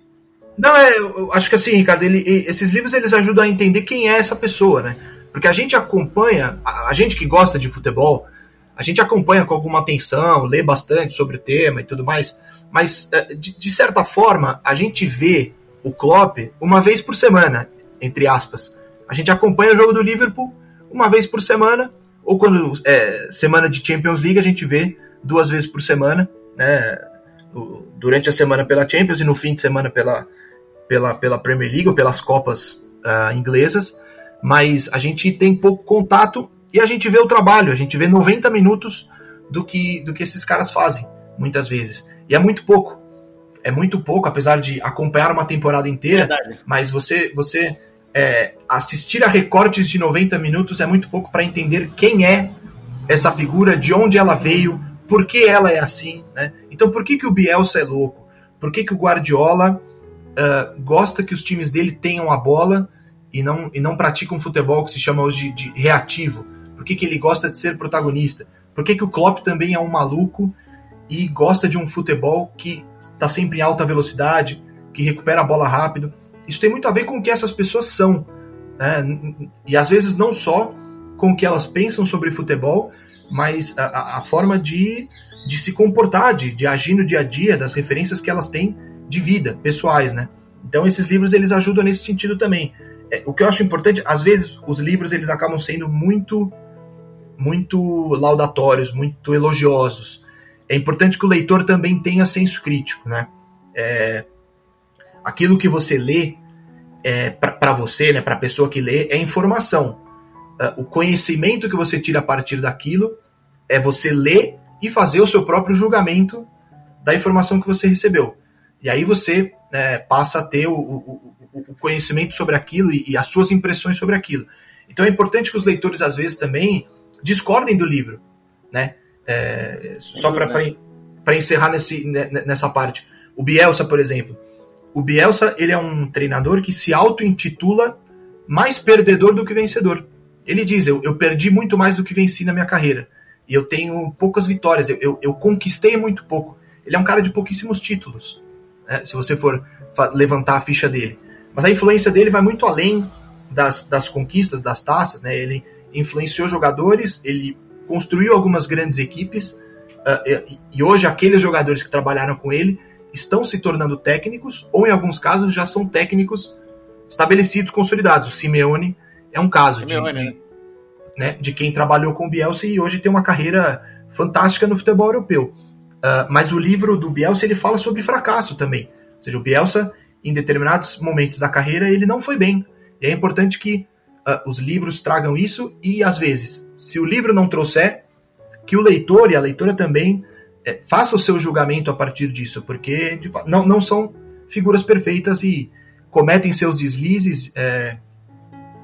Não, é, eu acho que assim, Ricardo, ele, esses livros eles ajudam a entender quem é essa pessoa, né? Porque a gente acompanha, a, gente que gosta de futebol, a gente acompanha com alguma atenção, lê bastante sobre o tema e tudo mais, mas é, de, de certa forma a gente vê o Klopp uma vez por semana, entre aspas. A gente acompanha o jogo do Liverpool uma vez por semana, ou quando é semana de Champions League a gente vê duas vezes por semana, né? Durante a semana pela Champions e no fim de semana pela, pela, pela Premier League ou pelas Copas uh, inglesas, mas a gente tem pouco contato e a gente vê o trabalho, a gente vê 90 minutos do que, do que esses caras fazem, muitas vezes. E é muito pouco. É muito pouco, apesar de acompanhar uma temporada inteira, Verdade. mas você, você é, assistir a recortes de 90 minutos é muito pouco para entender quem é essa figura, de onde ela veio, por que ela é assim. Né? Então, por que, que o Bielsa é louco? Por que, que o Guardiola uh, gosta que os times dele tenham a bola e não, e não pratica um futebol que se chama hoje de, de reativo? Por que, que ele gosta de ser protagonista? Por que, que o Klopp também é um maluco e gosta de um futebol que está sempre em alta velocidade, que recupera a bola rápido? Isso tem muito a ver com o que essas pessoas são. Né? E às vezes não só com o que elas pensam sobre futebol, mas a, a forma de, de se comportar, de, de agir no dia a dia, das referências que elas têm de vida, pessoais, né? Então esses livros eles ajudam nesse sentido também. É, o que eu acho importante, às vezes os livros eles acabam sendo muito muito laudatórios, muito elogiosos. É importante que o leitor também tenha senso crítico, né? É, aquilo que você lê é, para você, né, para a pessoa que lê, é informação. Uh, o conhecimento que você tira a partir daquilo é você ler e fazer o seu próprio julgamento da informação que você recebeu. E aí você é, passa a ter o, o, o conhecimento sobre aquilo e, e, as suas impressões sobre aquilo. Então é importante que os leitores, às vezes, também discordem do livro. Né? É, só para encerrar nesse, nessa parte. O Bielsa, por exemplo. O Bielsa ele é um treinador que se auto-intitula mais perdedor do que vencedor. Ele diz: eu, eu perdi muito mais do que venci na minha carreira. E eu tenho poucas vitórias, eu, eu, eu conquistei muito pouco. Ele é um cara de pouquíssimos títulos né, se você for levantar a ficha dele. Mas a influência dele vai muito além das, das conquistas, das taças. Né? Ele influenciou jogadores, ele construiu algumas grandes equipes, uh, e, e hoje aqueles jogadores que trabalharam com ele estão se tornando técnicos, ou em alguns casos já são técnicos estabelecidos, consolidados. O Simeone é um caso Simeone, de, de, né, de quem trabalhou com o Bielsa e hoje tem uma carreira fantástica no futebol europeu. Uh, mas o livro do Bielsa ele fala sobre fracasso também. Ou seja, o Bielsa, em determinados momentos da carreira, ele não foi bem. E é importante que uh, os livros tragam isso e, às vezes, se o livro não trouxer, que o leitor e a leitora também é, faça o seu julgamento a partir disso, porque de, não, não são figuras perfeitas e cometem seus deslizes é,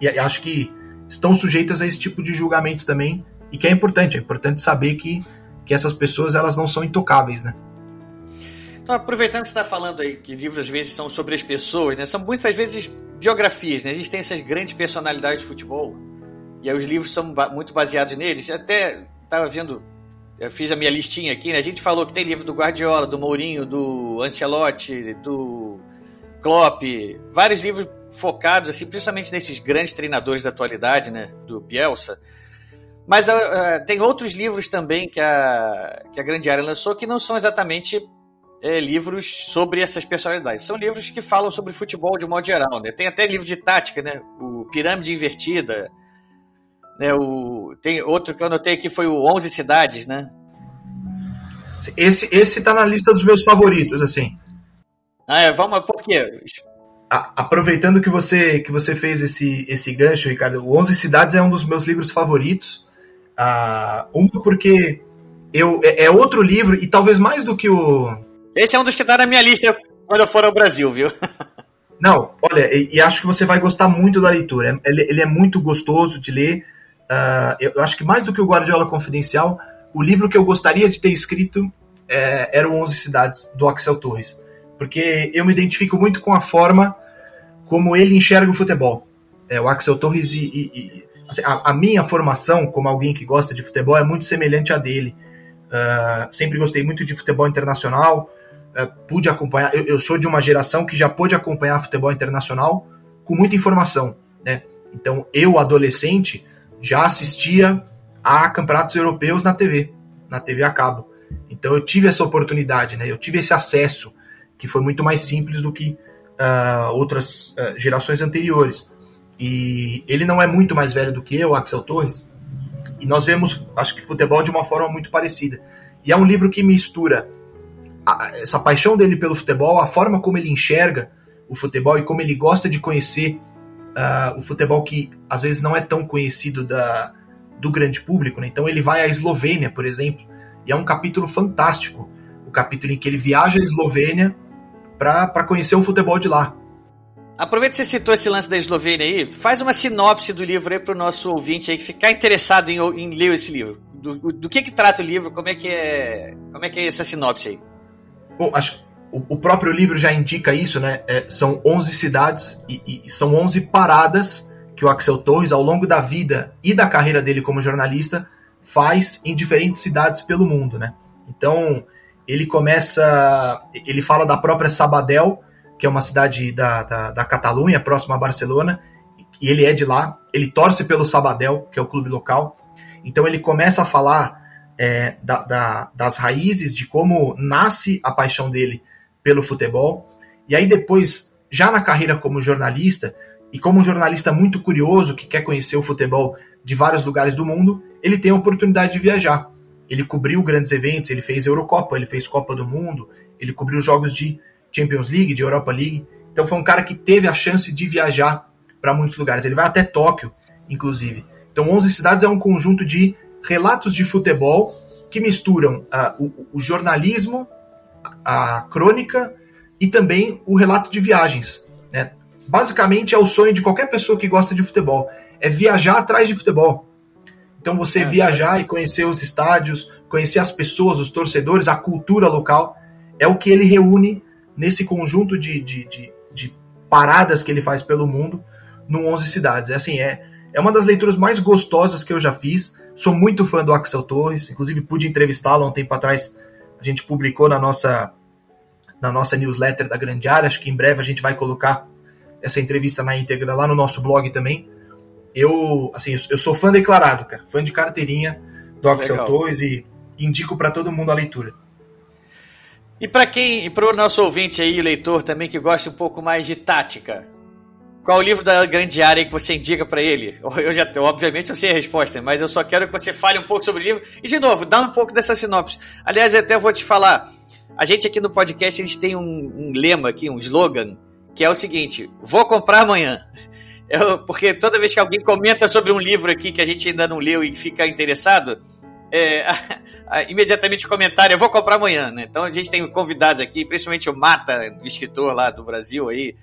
e acho que estão sujeitas a esse tipo de julgamento também e que é importante, é importante saber que que essas pessoas elas não são intocáveis, né? Então, aproveitando que você está falando aí que livros às vezes são sobre as pessoas, né? São muitas vezes biografias, né? A gente tem essas grandes personalidades de futebol e aí os livros são muito baseados neles. Até estava vendo, eu fiz a minha listinha aqui, né? A gente falou que tem livro do Guardiola, do Mourinho, do Ancelotti, do Klopp, vários livros focados assim, principalmente nesses grandes treinadores da atualidade, né? Do Bielsa. Mas uh, tem outros livros também que a, que a Grande Área lançou que não são exatamente é, livros sobre essas personalidades. São livros que falam sobre futebol de modo geral. Né? Tem até livro de tática, né? O Pirâmide Invertida. Né? O, tem outro que eu anotei aqui foi o 11 Cidades, né? Esse, esse tá na lista dos meus favoritos, assim. Ah, é, vamos, por quê? aproveitando que você que você fez esse, esse gancho, Ricardo, o 11 Cidades é um dos meus livros favoritos. Uh, um porque eu, é, é, outro livro, e talvez mais do que o. Esse é um dos que está na minha lista quando eu for ao Brasil, viu? Não, olha, e, e, acho que você vai gostar muito da leitura. Ele, ele é muito gostoso de ler. Uh, eu acho que mais do que o Guardiola Confidencial, o livro que eu gostaria de ter escrito é, era o 11 Cidades, do Axel Torres. Porque eu me identifico muito com a forma como ele enxerga o futebol. É, o Axel Torres e, e, Assim, a, a, minha formação como alguém que gosta de futebol é muito semelhante à dele. Uh, sempre gostei muito de futebol internacional, uh, pude acompanhar. Eu, eu, sou de uma geração que já pôde acompanhar futebol internacional com muita informação, né? Então, eu, adolescente, já assistia a campeonatos europeus na TV, na TV a cabo. Então, eu tive essa oportunidade, né? Eu tive esse acesso, que foi muito mais simples do que uh, outras gerações anteriores. E ele não é muito mais velho do que eu, Axel Torres, e nós vemos, acho que futebol de uma forma muito parecida. E é um livro que mistura a, essa paixão dele pelo futebol, a forma como ele enxerga o futebol e como ele gosta de conhecer uh, o futebol que às vezes não é tão conhecido da, do grande público. Né? Então ele vai à Eslovênia, por exemplo, e é um capítulo fantástico. O capítulo em que ele viaja à Eslovênia para conhecer o futebol de lá. Aproveita que você citou esse lance da Eslovênia aí, faz uma sinopse do livro aí para o nosso ouvinte aí que ficar interessado em, em ler esse livro. Do, do, que que trata o livro, como é que é, como é que é essa sinopse aí? Bom, acho o, o próprio livro já indica isso, né? É, são 11 cidades e, e são 11 paradas que o Axel Torres, ao longo da vida e da carreira dele como jornalista, faz em diferentes cidades pelo mundo, né? Então, ele começa, ele fala da própria Sabadell, que é uma cidade da, da, da Catalunha, próxima a Barcelona, e ele é de lá. Ele torce pelo Sabadell, que é o clube local. Então ele começa a falar é, da, da, das raízes, de como nasce a paixão dele pelo futebol. E aí depois, já na carreira como jornalista, e como um jornalista muito curioso, que quer conhecer o futebol de vários lugares do mundo, ele tem a oportunidade de viajar. Ele cobriu grandes eventos, ele fez Eurocopa, ele fez Copa do Mundo, ele cobriu jogos de Champions League, de Europa League. Então foi um cara que teve a chance de viajar para muitos lugares. Ele vai até Tóquio, inclusive. Então 11 cidades é um conjunto de relatos de futebol que misturam uh, o, o, jornalismo, a crônica e também o relato de viagens. Né? Basicamente é o sonho de qualquer pessoa que gosta de futebol, é viajar atrás de futebol. Então você é, viajar e conhecer os estádios, conhecer as pessoas, os torcedores, a cultura local, é o que ele reúne nesse conjunto de, de, de, de paradas que ele faz pelo mundo no 11 cidades. É assim, é, é uma das leituras mais gostosas que eu já fiz. Sou muito fã do Axel Torres, inclusive pude entrevistá-lo há um tempo atrás. A gente publicou na nossa na nossa newsletter da Grande Área. Acho que em breve a gente vai colocar essa entrevista na íntegra lá no nosso blog também. Eu, assim, eu sou fã declarado, cara, fã de carteirinha do Axel Legal. Torres e indico para todo mundo a leitura. E para quem, para o nosso ouvinte aí, leitor também que gosta um pouco mais de tática, qual o livro da grande área que você indica para ele? Eu já, obviamente, eu sei a resposta, mas eu só quero que você fale um pouco sobre o livro. E de novo, dá um pouco dessa sinopse. Aliás, eu até vou te falar. A gente aqui no podcast a gente tem um, um lema aqui, um slogan, que é o seguinte: vou comprar amanhã. Eu, porque toda vez que alguém comenta sobre um livro aqui que a gente ainda não leu e fica interessado, é, a, a, imediatamente o comentário, eu vou comprar amanhã, né? Então a gente tem convidados aqui, principalmente o Mata, escritor lá do Brasil aí,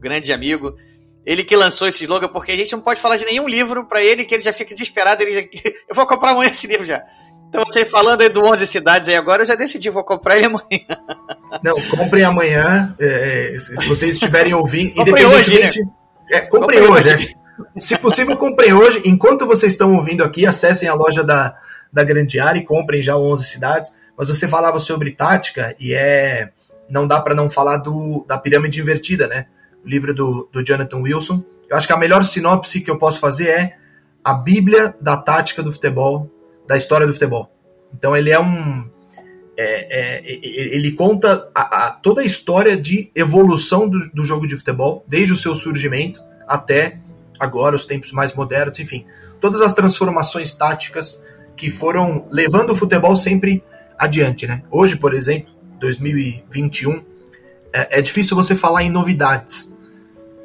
grande amigo. Ele que lançou esse slogan, porque a gente não pode falar de nenhum livro para ele, que ele já fica desesperado, ele já, eu vou comprar amanhã esse livro já. Então você falando aí do 11 cidades aí agora, eu já decidi, vou comprar ele amanhã. Não, comprem amanhã, é, é se vocês estiverem ouvindo. comprem hoje, né? É, comprem, hoje. hoje. É. Se possível, comprem hoje. Enquanto vocês estão ouvindo aqui, acessem a loja da, da grande área e comprem já 11 cidades. Mas você falava sobre tática e é não dá para não falar do, da pirâmide invertida, né? Livro do, do Jonathan Wilson. Eu acho que a melhor sinopse que eu posso fazer é a Bíblia da tática do futebol, da história do futebol. Então ele é um é, é, ele conta a, a, toda a história de evolução do, do, jogo de futebol, desde o seu surgimento até agora, os tempos mais modernos, enfim, todas as transformações táticas que foram levando o futebol sempre adiante, né? Hoje, por exemplo, 2021, é, é difícil você falar em novidades.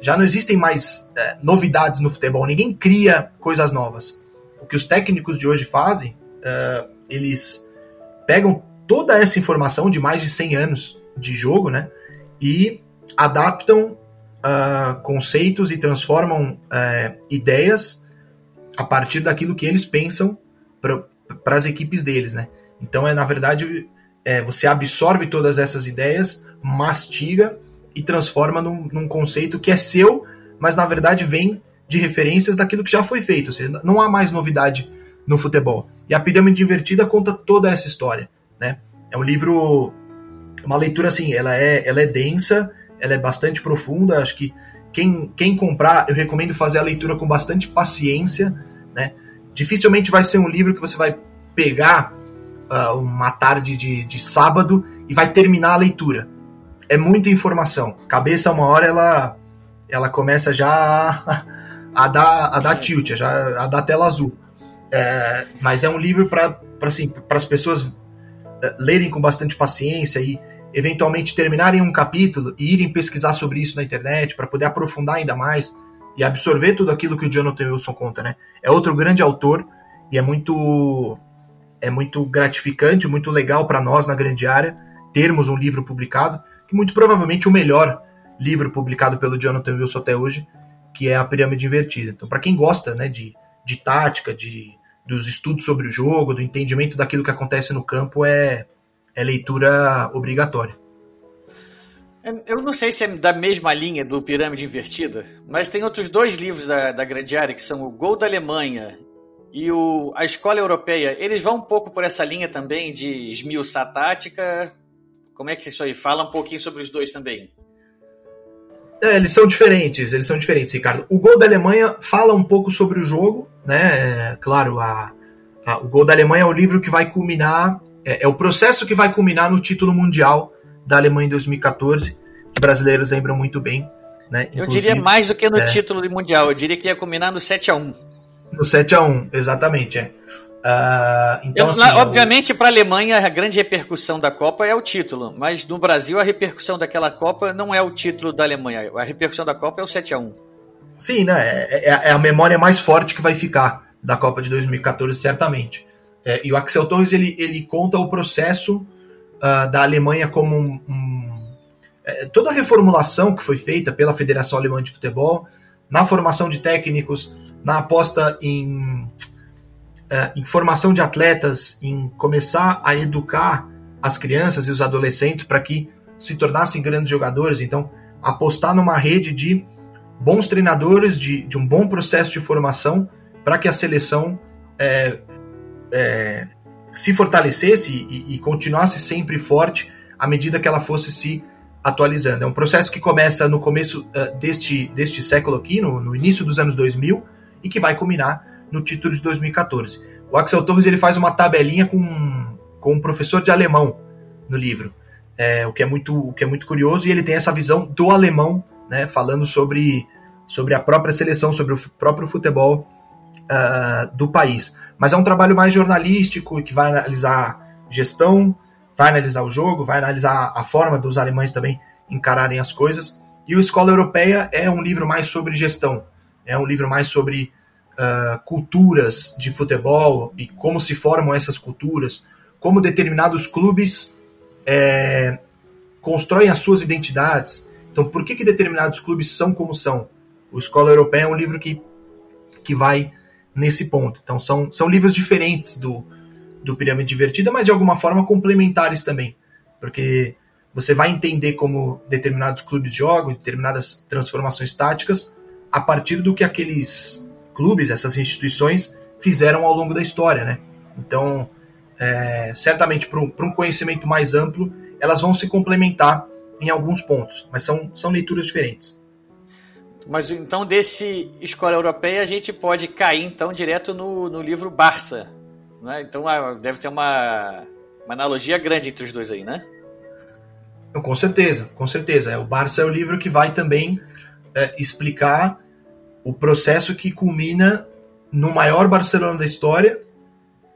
Já não existem mais é, novidades no futebol, ninguém cria coisas novas. O que os técnicos de hoje fazem, é, eles pegam toda essa informação de mais de 100 anos de jogo, né? E adaptam uh, conceitos e transformam uh, ideias a partir daquilo que eles pensam para as equipes deles, né? Então é na verdade é, você absorve todas essas ideias, mastiga e transforma num, num, conceito que é seu, mas na verdade vem de referências daquilo que já foi feito. Ou seja, não há mais novidade no futebol. E a Pirâmide Invertida conta toda essa história, né? É um livro, uma leitura assim, ela é, ela é densa, ela é bastante profunda. Acho que quem, quem comprar, eu recomendo fazer a leitura com bastante paciência, né? Dificilmente vai ser um livro que você vai pegar uh, uma tarde de, de sábado e vai terminar a leitura. É muita informação. Cabeça, uma hora, ela, ela começa já a, a dar, a dar tilt, já a dar tela azul. É, mas é um livro para assim, as pessoas é, lerem com bastante paciência e eventualmente terminarem um capítulo e irem pesquisar sobre isso na internet para poder aprofundar ainda mais e absorver tudo aquilo que o Jonathan Wilson conta, né? É outro grande autor e é muito é muito gratificante, muito legal para nós na grande área termos um livro publicado, muito provavelmente o melhor livro publicado pelo Jonathan Wilson até hoje, que é a Pirâmide Invertida. Então, para quem gosta, né, de, de tática, de dos estudos sobre o jogo, do entendimento daquilo que acontece no campo, é é leitura obrigatória. Eu não sei se é da mesma linha do Pirâmide Invertida, mas tem outros dois livros da, da Grande Área, que são o Gol da Alemanha e o, a Escola Europeia. Eles vão um pouco por essa linha também de esmiuçar tática. Como é que é isso aí? Fala um pouquinho sobre os dois também. É, eles são diferentes, eles são diferentes, Ricardo. O Gol da Alemanha fala um pouco sobre o jogo, né? É, claro, a, a, o Gol da Alemanha é o livro que vai culminar é, é, o processo que vai culminar no título mundial da Alemanha em 2014, que brasileiros lembram muito bem. Né? Eu diria mais do que no é, título mundial, eu diria que ia culminar no 7 a 1 No 7 a 1 exatamente. É. Uh, então, eu, assim, obviamente, para a Alemanha, a grande repercussão da Copa é o título, mas no Brasil, a repercussão daquela Copa não é o título da Alemanha, a repercussão da Copa é o 7 a 1 Sim, né? É, é, é a memória mais forte que vai ficar da Copa de 2014, certamente. É, e o Axel Torres ele, ele conta o processo uh, da Alemanha como um, um é, toda a reformulação que foi feita pela Federação Alemã de Futebol na formação de técnicos, na aposta em, em formação de atletas, em começar a educar as crianças e os adolescentes para que se tornassem grandes jogadores. Então, apostar numa rede de bons treinadores, de, de um bom processo de formação para que a seleção é, é, se fortalecesse e, e, continuasse sempre forte à medida que ela fosse se atualizando. É um processo que começa no começo uh, deste, deste século aqui, no, no, início dos anos 2000, e que vai culminar no título de 2014. O Axel Torres ele faz uma tabelinha com, com um professor de alemão no livro, é, o, que é muito, o que é muito curioso, e ele tem essa visão do alemão, né, falando sobre, sobre a própria seleção, sobre o próprio futebol uh, do país mas é um trabalho mais jornalístico que vai analisar gestão, vai analisar o jogo, vai analisar a forma dos alemães também encararem as coisas. E o Escola Europeia é um livro mais sobre gestão, é um livro mais sobre uh, culturas de futebol e como se formam essas culturas, como determinados clubes é, constroem as suas identidades. Então, por que, que determinados clubes são como são? O Escola Europeia é um livro que, que vai nesse ponto. Então são, são livros diferentes do, do Pirâmide Divertida, mas de alguma forma complementares também, porque você vai entender como determinados clubes jogam, determinadas transformações táticas, a partir do que aqueles clubes, essas instituições, fizeram ao longo da história, né? Então, é, certamente para um, conhecimento mais amplo, elas vão se complementar em alguns pontos, mas são, são leituras diferentes. Mas então desse escola europeia a gente pode cair então direto no, no livro Barça. Né? Então ah, deve ter uma, uma analogia grande entre os dois aí, né? Com certeza, com certeza. É, o Barça é o livro que vai também é, explicar o processo que culmina no maior Barcelona da história,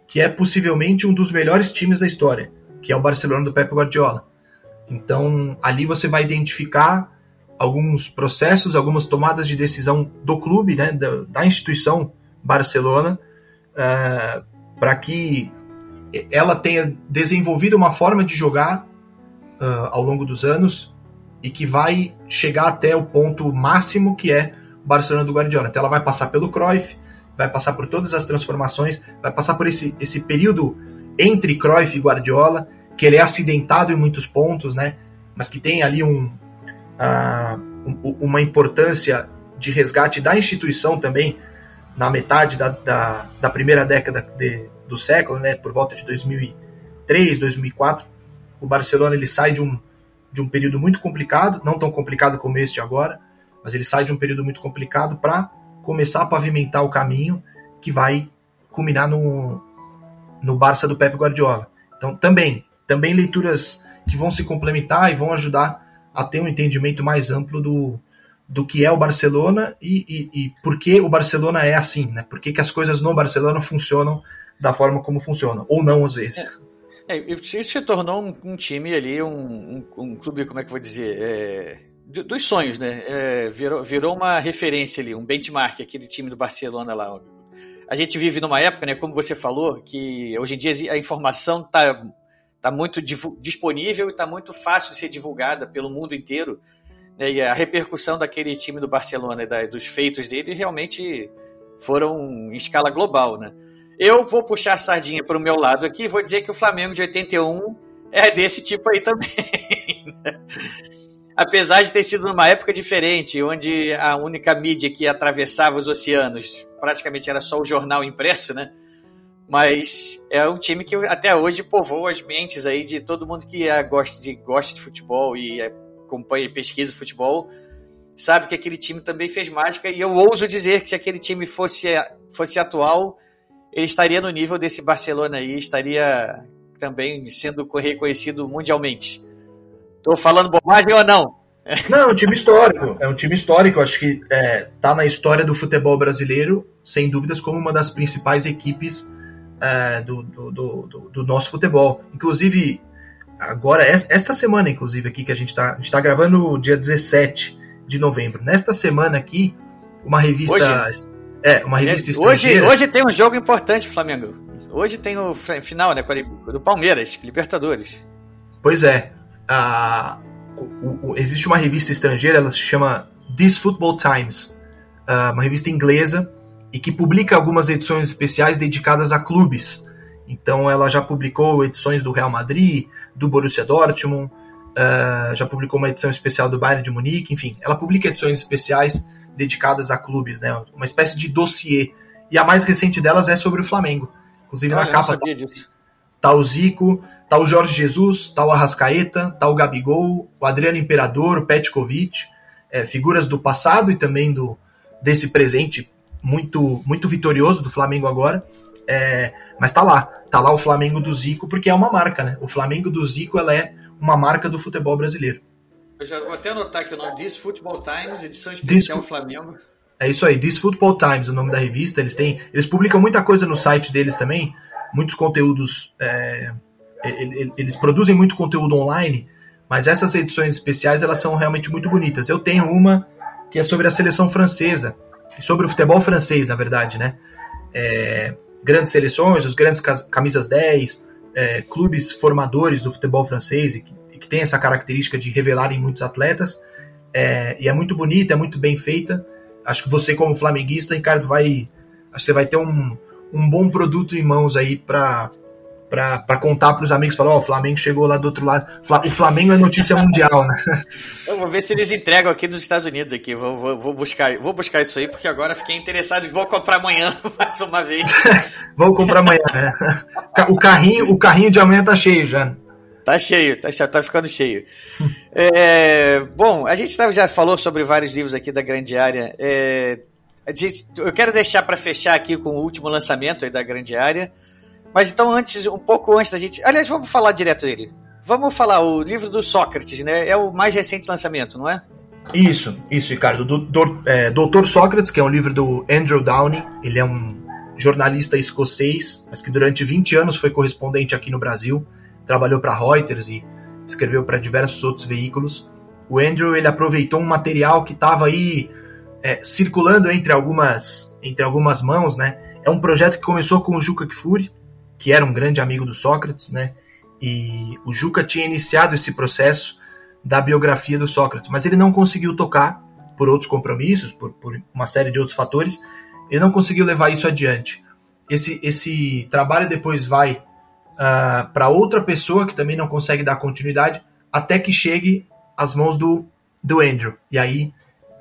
que é possivelmente um dos melhores times da história, que é o Barcelona do Pep Guardiola. Então ali você vai identificar alguns processos, algumas tomadas de decisão do clube, né, da, da instituição Barcelona, uh, para que ela tenha desenvolvido uma forma de jogar uh, ao longo dos anos e que vai chegar até o ponto máximo que é Barcelona do Guardiola. Então ela vai passar pelo Cruyff, vai passar por todas as transformações, vai passar por esse, esse período entre Cruyff e Guardiola, que ele é acidentado em muitos pontos, né? Mas que tem ali um, uh, uma importância de resgate da instituição também, na metade da, da, da primeira década de, do século, né, por volta de 2003, 2004, o Barcelona ele sai de um, de um período muito complicado, não tão complicado como este agora, mas ele sai de um período muito complicado para começar a pavimentar o caminho que vai culminar no, no Barça do Pep Guardiola. Então, também, também leituras que vão se complementar e vão ajudar a ter um entendimento mais amplo do, do que é o Barcelona e, e, e por que o Barcelona é assim, né? Por que, que as coisas no Barcelona funcionam da forma como funcionam, ou não às vezes. É, é se tornou um, um, time ali, um, um, um, clube, como é que eu vou dizer, é, dos sonhos, né? É, virou, virou uma referência ali, um benchmark, aquele time do Barcelona lá. A gente vive numa época, né, como você falou, que hoje em dia a informação está tá muito disponível e está muito fácil de ser divulgada pelo mundo inteiro. Né, e a repercussão daquele time do Barcelona, da, dos feitos dele, realmente foram em escala global, né? Eu vou puxar a sardinha para o meu lado aqui e vou dizer que o Flamengo de 81 é desse tipo aí também. Apesar de ter sido numa época diferente, onde a única mídia que atravessava os oceanos praticamente era só o jornal impresso, né? Mas é um time que até hoje povoa as mentes aí de todo mundo que é, gosta, de, gosta de futebol e acompanha e pesquisa futebol, sabe que aquele time também fez mágica. E eu ouso dizer que se aquele time fosse, fosse atual, ele estaria no nível desse Barcelona aí, estaria também sendo reconhecido mundialmente. Estou falando bobagem ou não? Não, é um time histórico. É um time histórico. Acho que é, tá na história do futebol brasileiro, sem dúvidas, como uma das principais equipes é, do, do, do, do, nosso futebol. Inclusive, agora, esta semana, inclusive, aqui que a gente está a gente tá gravando dia 17 de novembro. Nesta semana aqui, uma revista. Hoje? É, uma revista hoje, hoje tem um jogo importante, Flamengo. Hoje tem o final, né? Do Palmeiras, Libertadores. Pois é. A, o, o, existe uma revista estrangeira, ela se chama This Football Times, uh, uma revista inglesa e que publica algumas edições especiais dedicadas a clubes. Então ela já publicou edições do Real Madrid, do Borussia Dortmund, uh, já publicou uma edição especial do Bayern de Munique, enfim, ela publica edições especiais dedicadas a clubes, né? Uma espécie de dossiê. E a mais recente delas é sobre o Flamengo. Inclusive na capa tá, tá o Zico, tá o Jorge Jesus, tá o Arrascaeta, tá o Gabigol, o Adriano Imperador, o Petkovic, é, figuras do passado e também do desse presente muito muito vitorioso do Flamengo agora. É, mas tá lá, tá lá o Flamengo do Zico porque é uma marca, né? O Flamengo do Zico ela é uma marca do futebol brasileiro. Eu já vou até anotar aqui o nome This Football Times, edição especial This, Flamengo. É isso aí, This Football Times, o nome da revista. Eles têm, eles publicam muita coisa no site deles também, muitos conteúdos. É, eles produzem muito conteúdo online, mas essas edições especiais elas são realmente muito bonitas. Eu tenho uma que é sobre a seleção francesa, sobre o futebol francês, na verdade, né? É, grandes seleções, os grandes camisas 10, é, clubes formadores do futebol francês e que que tem essa característica de revelarem muitos atletas. É, e é muito bonita, é muito bem feita. Acho que você, como flamenguista, Ricardo, vai. Você vai ter um, um bom produto em mãos aí para para contar para os amigos, falar, ó, oh, o Flamengo chegou lá do outro lado. O Flamengo é notícia mundial, né? Eu vou ver se eles entregam aqui nos Estados Unidos aqui. Vou, vou, vou, buscar, vou buscar isso aí, porque agora fiquei interessado e vou comprar amanhã mais uma vez. vou comprar amanhã, né? O carrinho, o carrinho de amanhã tá cheio já. Tá cheio, tá, tá ficando cheio. é, bom, a gente tá, já falou sobre vários livros aqui da grande área. É, gente, eu quero deixar para fechar aqui com o último lançamento da grande área. Mas então, antes, um pouco antes da gente. Aliás, vamos falar direto dele. Vamos falar, o livro do Sócrates, né? É o mais recente lançamento, não é? Isso, isso, Ricardo. Do, do, é, Doutor Sócrates, que é um livro do Andrew Downey. Ele é um jornalista escocês, mas que durante 20 anos foi correspondente aqui no Brasil trabalhou para Reuters e escreveu para diversos outros veículos. O Andrew ele aproveitou um material que estava aí é, circulando entre algumas, entre algumas mãos, né? É um projeto que começou com o Juca Kfouri, que era um grande amigo do Sócrates, né? E o Juca tinha iniciado esse processo da biografia do Sócrates, mas ele não conseguiu tocar por outros compromissos, por, por uma série de outros fatores, ele não conseguiu levar isso adiante. Esse, esse trabalho depois vai uh, ah, para outra pessoa que também não consegue dar continuidade, até que chegue às mãos do, do Andrew. E aí,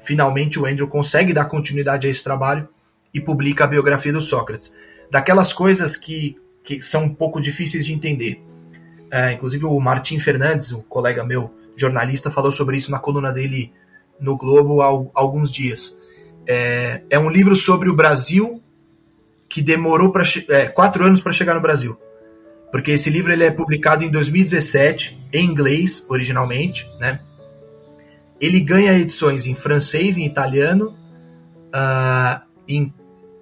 finalmente, o Andrew consegue dar continuidade a esse trabalho e publica a biografia do Sócrates. Daquelas coisas que, que são um pouco difíceis de entender. É, inclusive o Martim Fernandes, um colega meu, jornalista, falou sobre isso na coluna dele no Globo há alguns dias. É, é um livro sobre o Brasil que demorou para é, quatro anos para chegar no Brasil. Porque esse livro ele é publicado em 2017, em inglês, originalmente, né? Ele ganha edições em francês, em italiano, uh, em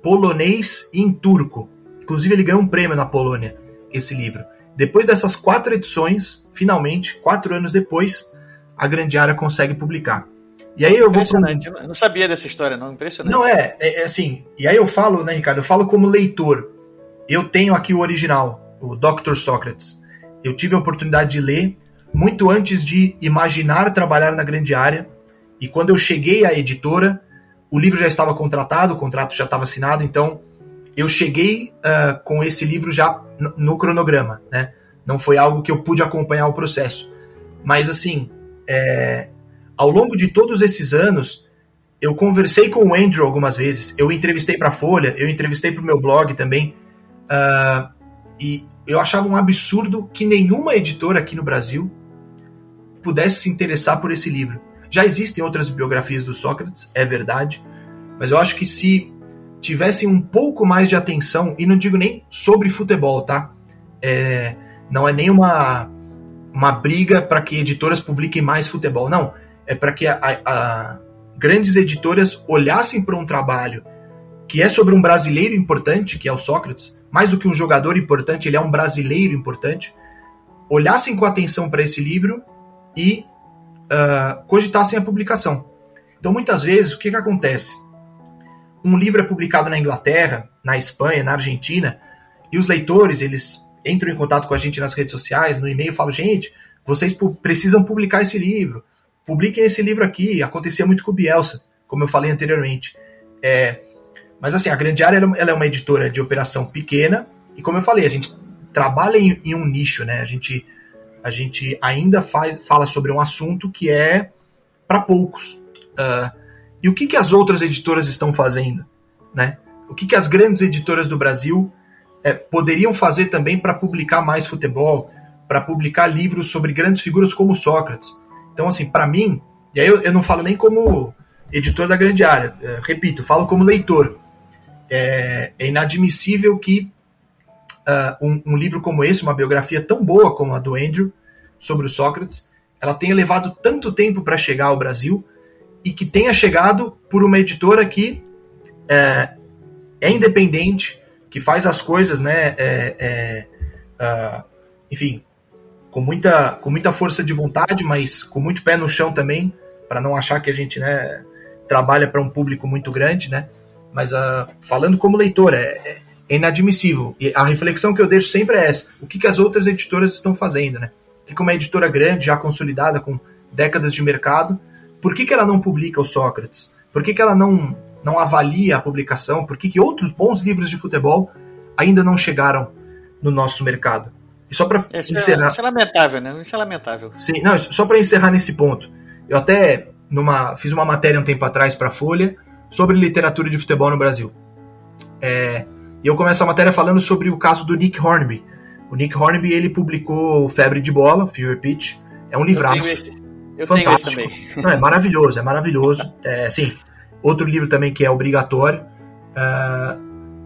polonês e em turco. Inclusive, ele ganhou um prêmio na Polônia, esse livro. Depois dessas quatro edições, finalmente, quatro anos depois, a Grande Área consegue publicar. E aí eu vou. Impressionante, eu não sabia dessa história, não. Impressionante. Não, é, é, é, assim. E aí eu falo, né, Ricardo? Eu falo como leitor. Eu tenho aqui o original, o Dr. Sócrates. Eu tive a oportunidade de ler muito antes de imaginar trabalhar na grande área. E quando eu cheguei à editora, o livro já estava contratado, o contrato já estava assinado, então eu cheguei uh, com esse livro já no cronograma, né? Não foi algo que eu pude acompanhar o processo. Mas, assim, é, ao longo de todos esses anos, eu conversei com o Andrew algumas vezes, eu entrevistei para a Folha, eu entrevistei para o meu blog também, uh, e eu achava um absurdo que nenhuma editora aqui no Brasil pudesse se interessar por esse livro. Já existem outras biografias do Sócrates, é verdade, mas eu acho que se tivessem um pouco mais de atenção, e não digo nem sobre futebol, tá? É, não é nem uma, uma briga para que editoras publiquem mais futebol, não é para que a, a, grandes editoras olhassem para um trabalho que é sobre um brasileiro importante, que é o Sócrates, mais do que um jogador importante, ele é um brasileiro importante, olhassem com atenção para esse livro e uh, cogitassem a publicação. Então, muitas vezes, o que, que acontece? Um livro é publicado na Inglaterra, na Espanha, na Argentina, e os leitores, eles entram em contato com a gente nas redes sociais, no e-mail, falam, gente, vocês precisam publicar esse livro publiquem esse livro aqui. Acontecia muito com o Bielsa, como eu falei anteriormente. É, mas assim, a Grande Área ela é uma editora de operação pequena e como eu falei, a gente trabalha em, em um nicho, né? A gente, a gente ainda faz, fala sobre um assunto que é para poucos. Uh, e o que, que as outras editoras estão fazendo, né? O que, que as grandes editoras do Brasil é, poderiam fazer também para publicar mais futebol, para publicar livros sobre grandes figuras como Sócrates? Então, assim, para mim, e aí eu, eu, não falo nem como editor da grande área, é, repito, falo como leitor. É, é inadmissível que uh, um, um, livro como esse, uma biografia tão boa como a do Andrew sobre o Sócrates, ela tenha levado tanto tempo para chegar ao Brasil e que tenha chegado por uma editora que é, é independente, que faz as coisas, né? É, uh, enfim, com muita, com muita força de vontade, mas com muito pé no chão também, para não achar que a gente né, trabalha para um público muito grande, né? Mas uh, falando como leitor, é, é, inadmissível. E a reflexão que eu deixo sempre é essa: o que, que as outras editoras estão fazendo, né? Que uma editora grande, já consolidada, com décadas de mercado, por que, que ela não publica o Sócrates? Por que, que ela não, não avalia a publicação? Por que, que outros bons livros de futebol ainda não chegaram no nosso mercado? E só para é, encerrar. Isso é lamentável, né? Isso é lamentável. Sim, não, só para encerrar nesse ponto. Eu até numa, fiz uma matéria um tempo atrás para a Folha sobre literatura de futebol no Brasil. É, e eu começo a matéria falando sobre o caso do Nick Hornby. O Nick Hornby ele publicou Febre de Bola, Fever Pitch. É um livraço. Eu tenho esse, eu tenho esse também. Não, é maravilhoso, é maravilhoso. É, sim, outro livro também que é obrigatório. Uh,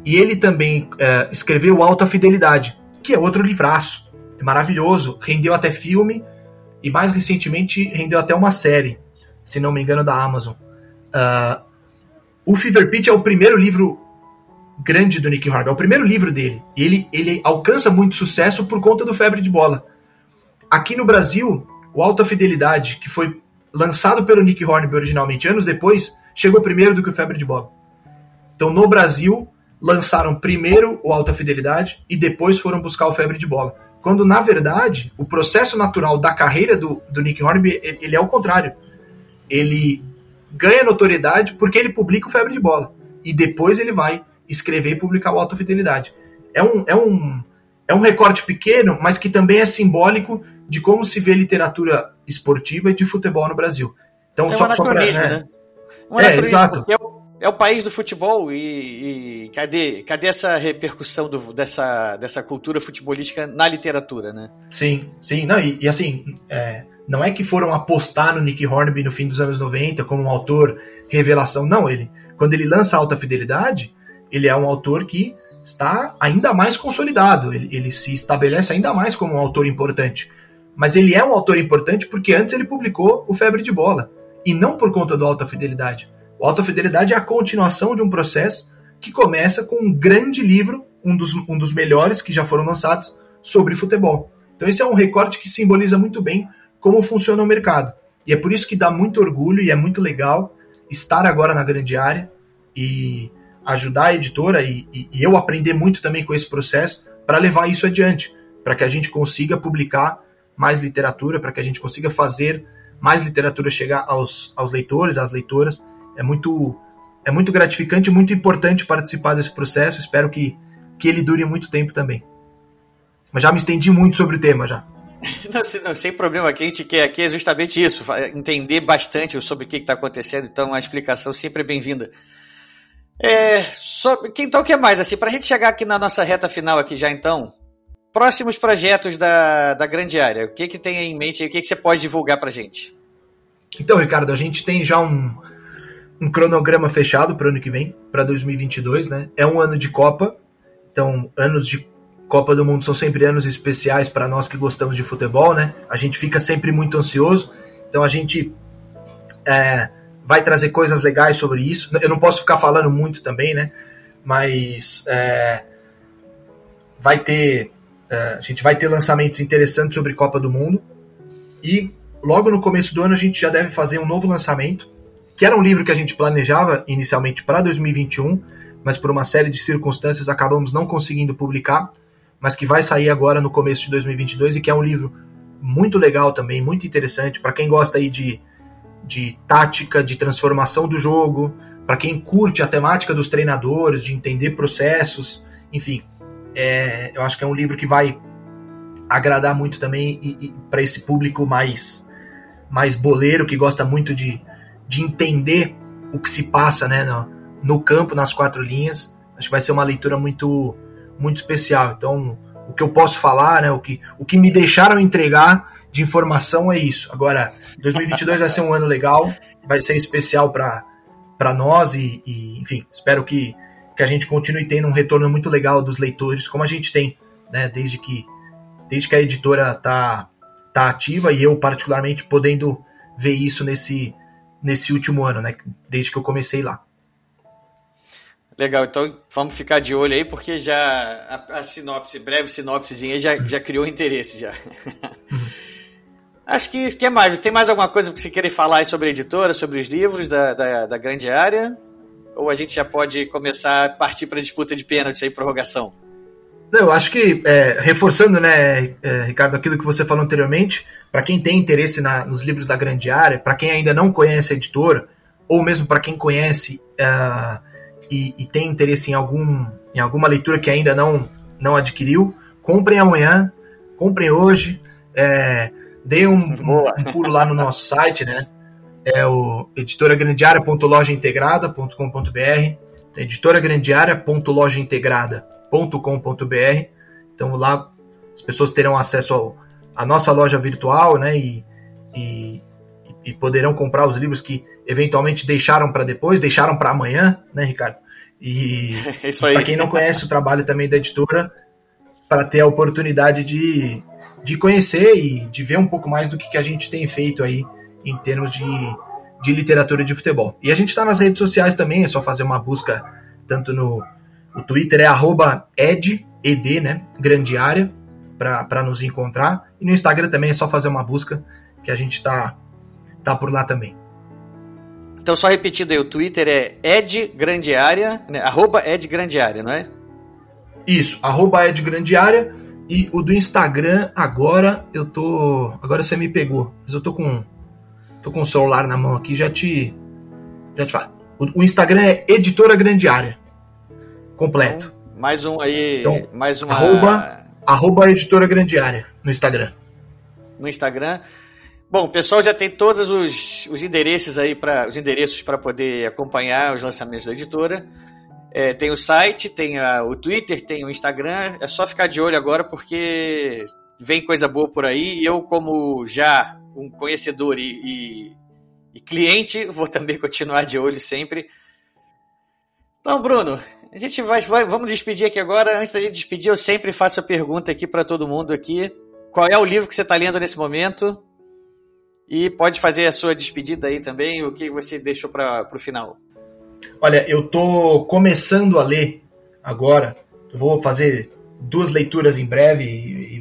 e ele também uh, escreveu Alta Fidelidade, que é outro livraço. É maravilhoso. Rendeu até filme e mais recentemente rendeu até uma série, se não me engano, da Amazon. Uh, o Fever Pitch é o primeiro livro grande do Nick Hornby, é o primeiro livro dele. Ele, ele alcança muito sucesso por conta do Febre de Bola. Aqui no Brasil, o Alta Fidelidade, que foi lançado pelo Nick Hornby originalmente anos depois, chegou primeiro do que o Febre de Bola. Então, no Brasil, lançaram primeiro o Alta Fidelidade e depois foram buscar o Febre de Bola. Quando, na verdade, o processo natural da carreira do, do Nick Hornby, ele é o contrário. Ele ganha notoriedade porque ele publica o Febre de Bola. E depois ele vai escrever e publicar o Alta Fidelidade. É um, é um, é um recorte pequeno, mas que também é simbólico de como se vê literatura esportiva e de futebol no Brasil. Então, é só, um só pra, né? né? Um é, exato. Porque é o país do futebol e, e cadê, cadê essa repercussão do, dessa, dessa cultura futebolística na literatura, né? Sim, sim. Não, e, e assim, é, não é que foram apostar no Nick Hornby no fim dos anos 90 como um autor revelação. Não, ele, quando ele lança Alta Fidelidade, ele é um autor que está ainda mais consolidado. Ele, ele se estabelece ainda mais como um autor importante. Mas ele é um autor importante porque antes ele publicou o Febre de Bola. E não por conta do Alta Fidelidade o Alta Fidelidade é a continuação de um processo que começa com um grande livro, um dos, um dos melhores que já foram lançados, sobre futebol. Então esse é um recorte que simboliza muito bem como funciona o mercado. E é por isso que dá muito orgulho e é muito legal estar agora na grande área e ajudar a editora e, e, e eu aprender muito também com esse processo para levar isso adiante, para que a gente consiga publicar mais literatura, para que a gente consiga fazer mais literatura chegar aos, aos leitores, às leitoras, é muito é muito gratificante, muito importante participar desse processo. Espero que, que ele dure muito tempo também. Mas já me estendi muito sobre o tema já. Não, não, sem problema, aqui a gente quer aqui é justamente isso, entender bastante sobre o que está acontecendo, então a explicação sempre é bem-vinda. É, sobre, então o que mais? Assim, para a gente chegar aqui na nossa reta final aqui já então, próximos projetos da, da grande área, o que, que tem em mente o que, que você pode divulgar para gente? Então, Ricardo, a gente tem já um, um cronograma fechado para o ano que vem, para 2022, né? É um ano de Copa, então anos de Copa do Mundo são sempre anos especiais para nós que gostamos de futebol, né? A gente fica sempre muito ansioso, então a gente é, vai trazer coisas legais sobre isso. Eu não posso ficar falando muito também, né? Mas é, vai ter, a gente vai ter lançamentos interessantes sobre Copa do Mundo. E logo no começo do ano a gente já deve fazer um novo lançamento que era um livro que a gente planejava inicialmente para 2021, mas por uma série de circunstâncias acabamos não conseguindo publicar, mas que vai sair agora no começo de 2022 e que é um livro muito legal também, muito interessante para quem gosta aí de, de tática, de transformação do jogo, para quem curte a temática dos treinadores, de entender processos, enfim, é, eu acho que é um livro que vai agradar muito também para esse público mais mais boleiro que gosta muito de, de entender o que se passa né, no, no campo, nas quatro linhas. Acho que vai ser uma leitura muito, muito especial. Então, o que eu posso falar, né, o, que, o que me deixaram entregar de informação é isso. Agora, 2022 vai ser um ano legal, vai ser especial para nós e, e, enfim, espero que, que a gente continue tendo um retorno muito legal dos leitores, como a gente tem, né, desde que, desde que a editora tá, tá ativa e eu, particularmente, podendo ver isso nesse, nesse último ano, né? Desde que eu comecei lá. Legal, então vamos ficar de olho aí, porque já a, a sinopse, breve sinopsezinha já, já criou interesse já. Acho que, que é mais. Tem mais alguma coisa que você querer falar sobre a editora, sobre os livros da, da, da grande área? Ou a gente já pode começar a partir para a disputa de pênalti aí, prorrogação? Eu acho que, é, reforçando, né, é, Ricardo, aquilo que você falou anteriormente, para quem tem interesse na, nos livros da grande área, para quem ainda não conhece a editora, ou mesmo para quem conhece uh, e, e, tem interesse em, algum, em alguma leitura que ainda não, não adquiriu, comprem amanhã, comprem hoje, é, dê um, um, um, pulo lá no nosso site, né? É o editoragrandearea.lojaintegrada.com.br editoragrandearea.lojaintegrada.com.br Então lá as pessoas terão acesso ao, a nossa loja virtual, né? E, e, e poderão comprar os livros que eventualmente deixaram para depois, deixaram para amanhã, né, Ricardo? E para quem não conhece o trabalho também da editora, para ter a oportunidade de, de conhecer e de ver um pouco mais do que, que a gente tem feito aí em termos de, de literatura de futebol. E a gente está nas redes sociais também, é só fazer uma busca tanto no o Twitter é arroba ed, ed, né, grande área, para nos encontrar. E no Instagram também é só fazer uma busca que a gente tá, tá por lá também. Então, só repetindo aí, o Twitter é Ed Grande Área, né? arroba Ed Grande Área, não é? Isso, arroba Ed Grande Área. E o do Instagram, agora eu tô. Agora você me pegou. Mas eu tô com. Tô com o celular na mão aqui, já te. Já te falo. O, o Instagram é Editora Grande Área. Completo. Então, mais um aí. Então, mais uma. Arroba arroba editora grande área no Instagram. No Instagram. Bom, o pessoal já tem todos os, os endereços aí para os endereços para poder acompanhar os lançamentos da editora. É, tem o site, tem a, o Twitter, tem o Instagram. É só ficar de olho agora porque vem coisa boa por aí. E eu, como já um conhecedor e, e, e cliente, vou também continuar de olho sempre. Então, Bruno, a gente vai, vai, vamos despedir aqui agora. Antes da gente despedir, eu sempre faço a pergunta aqui para todo mundo aqui. Qual é o livro que você está lendo nesse momento? E pode fazer a sua despedida aí também, o que você deixou para o final. Olha, eu tô começando a ler agora. vou fazer duas leituras em breve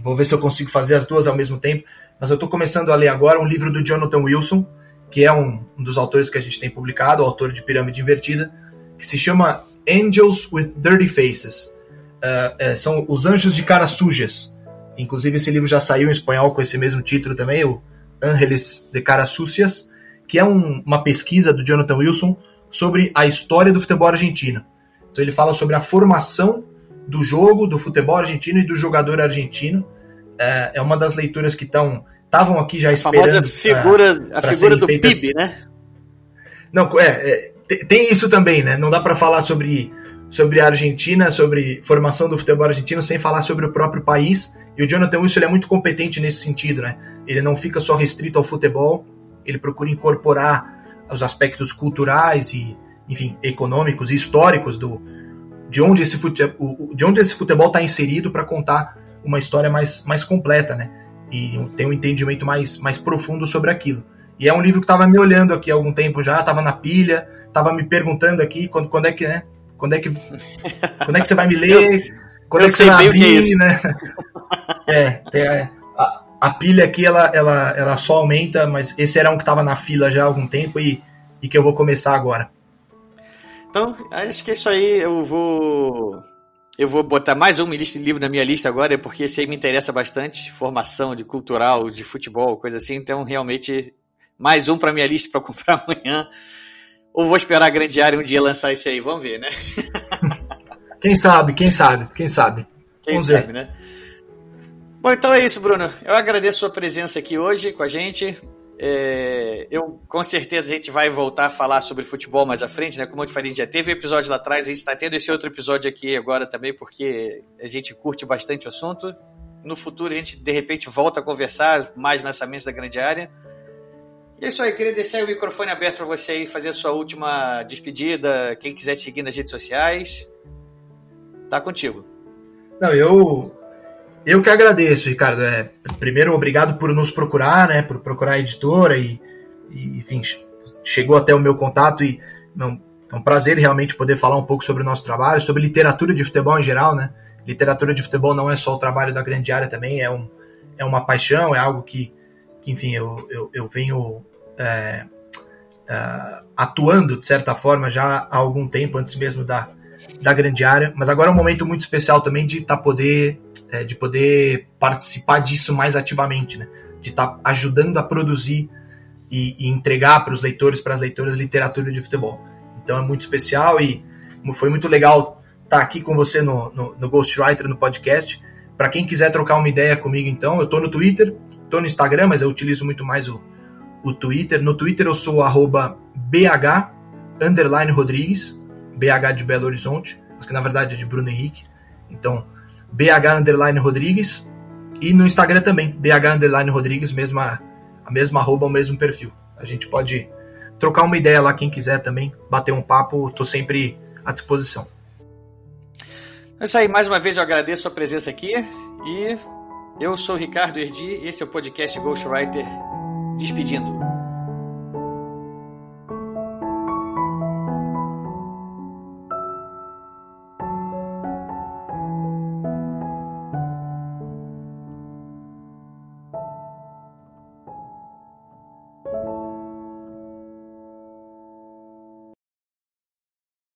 vou ver se eu consigo fazer as duas ao mesmo tempo. Mas eu tô começando a ler agora um livro do Jonathan Wilson, que é um, um dos autores que a gente tem publicado, autor de Pirâmide Invertida, que se chama Angels with Dirty Faces. Uh, são os anjos de caras sujas. Inclusive esse livro já saiu em espanhol com esse mesmo título também, o Ángeles de Caras Sucias, que é um, uma pesquisa do Jonathan Wilson sobre a história do futebol argentino. Então ele fala sobre a formação do jogo, do futebol argentino e do jogador argentino. É, é uma das leituras que estão estavam aqui já a esperando. A famosa figura, pra, a figura do feitas... PIB, né? Não, é, é, tem isso também, né? Não dá para falar sobre sobre a Argentina, sobre formação do futebol argentino, sem falar sobre o próprio país. E o Jonathan Wilson é muito competente nesse sentido, né? Ele não fica só restrito ao futebol, ele procura incorporar os aspectos culturais e, enfim, econômicos e históricos do, de, onde esse futebol, de onde esse futebol está inserido para contar uma história mais, mais completa, né? E tem um entendimento mais, mais profundo sobre aquilo. E é um livro que estava me olhando aqui há algum tempo já, estava na pilha, estava me perguntando aqui quando, quando é que, né? Quando é que, quando é que você vai me ler? Quando eu é que sei você vai bem abrir, é isso. né? é, a, a, pilha aqui ela, ela, ela só aumenta, mas esse era um que estava na fila já há algum tempo e, e que eu vou começar agora. Então, acho que é isso aí. Eu vou. Eu vou botar mais um livro na minha lista agora, porque esse aí me interessa bastante. Formação de cultural, de futebol, coisa assim. Então, realmente, mais um para minha lista para comprar amanhã. Ou vou esperar a grande área um dia lançar esse aí, vamos ver, né? quem sabe, quem sabe, quem sabe. Quem vamos sabe, ver. né? Bom, então é isso, Bruno. Eu agradeço a sua presença aqui hoje com a gente. É, eu com certeza a gente vai voltar a falar sobre futebol mais à frente, né? Como eu te falei, a gente já teve um episódio lá atrás, a gente está tendo esse outro episódio aqui agora também, porque a gente curte bastante o assunto. No futuro a gente de repente volta a conversar mais nessa mesa da grande área. E é isso aí, queria deixar o microfone aberto para você aí fazer a sua última despedida. Quem quiser te seguir nas redes sociais, tá contigo. Não, eu eu que agradeço, Ricardo. É, primeiro, obrigado por nos procurar, né? Por procurar a editora e, e enfim, chegou até o meu contato e não, é um prazer realmente poder falar um pouco sobre o nosso trabalho, sobre literatura de futebol em geral, né? Literatura de futebol não é só o trabalho da grande área também, é, um, é uma paixão, é algo que que enfim, eu, eu, eu venho é, é, atuando, de certa forma, já há algum tempo, antes mesmo da, da grande área, mas agora é um momento muito especial também de tá poder, é, de poder participar disso mais ativamente, né? de estar tá ajudando a produzir e, e entregar para os leitores, para as leitoras, literatura de futebol. Então é muito especial e foi muito legal estar tá aqui com você no, no, no Ghostwriter, no podcast. Para quem quiser trocar uma ideia comigo, então, eu estou no Twitter, Tô no Instagram, mas eu utilizo muito mais o, o Twitter. No Twitter eu sou arroba BH underline Rodrigues, BH de Belo Horizonte, mas que na verdade é de Bruno Henrique. Então, BH underline Rodrigues. E no Instagram também, BH underline Rodrigues, mesma, a mesma arroba, o mesmo perfil. A gente pode trocar uma ideia lá, quem quiser também, bater um papo, tô sempre à disposição. É isso aí, mais uma vez eu agradeço a presença aqui e eu sou Ricardo Erdi, esse é o podcast Ghostwriter despedindo.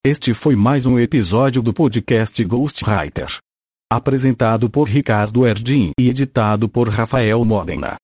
Este foi mais um episódio do podcast Ghostwriter. Apresentado por Ricardo Erdin e editado por Rafael Modena.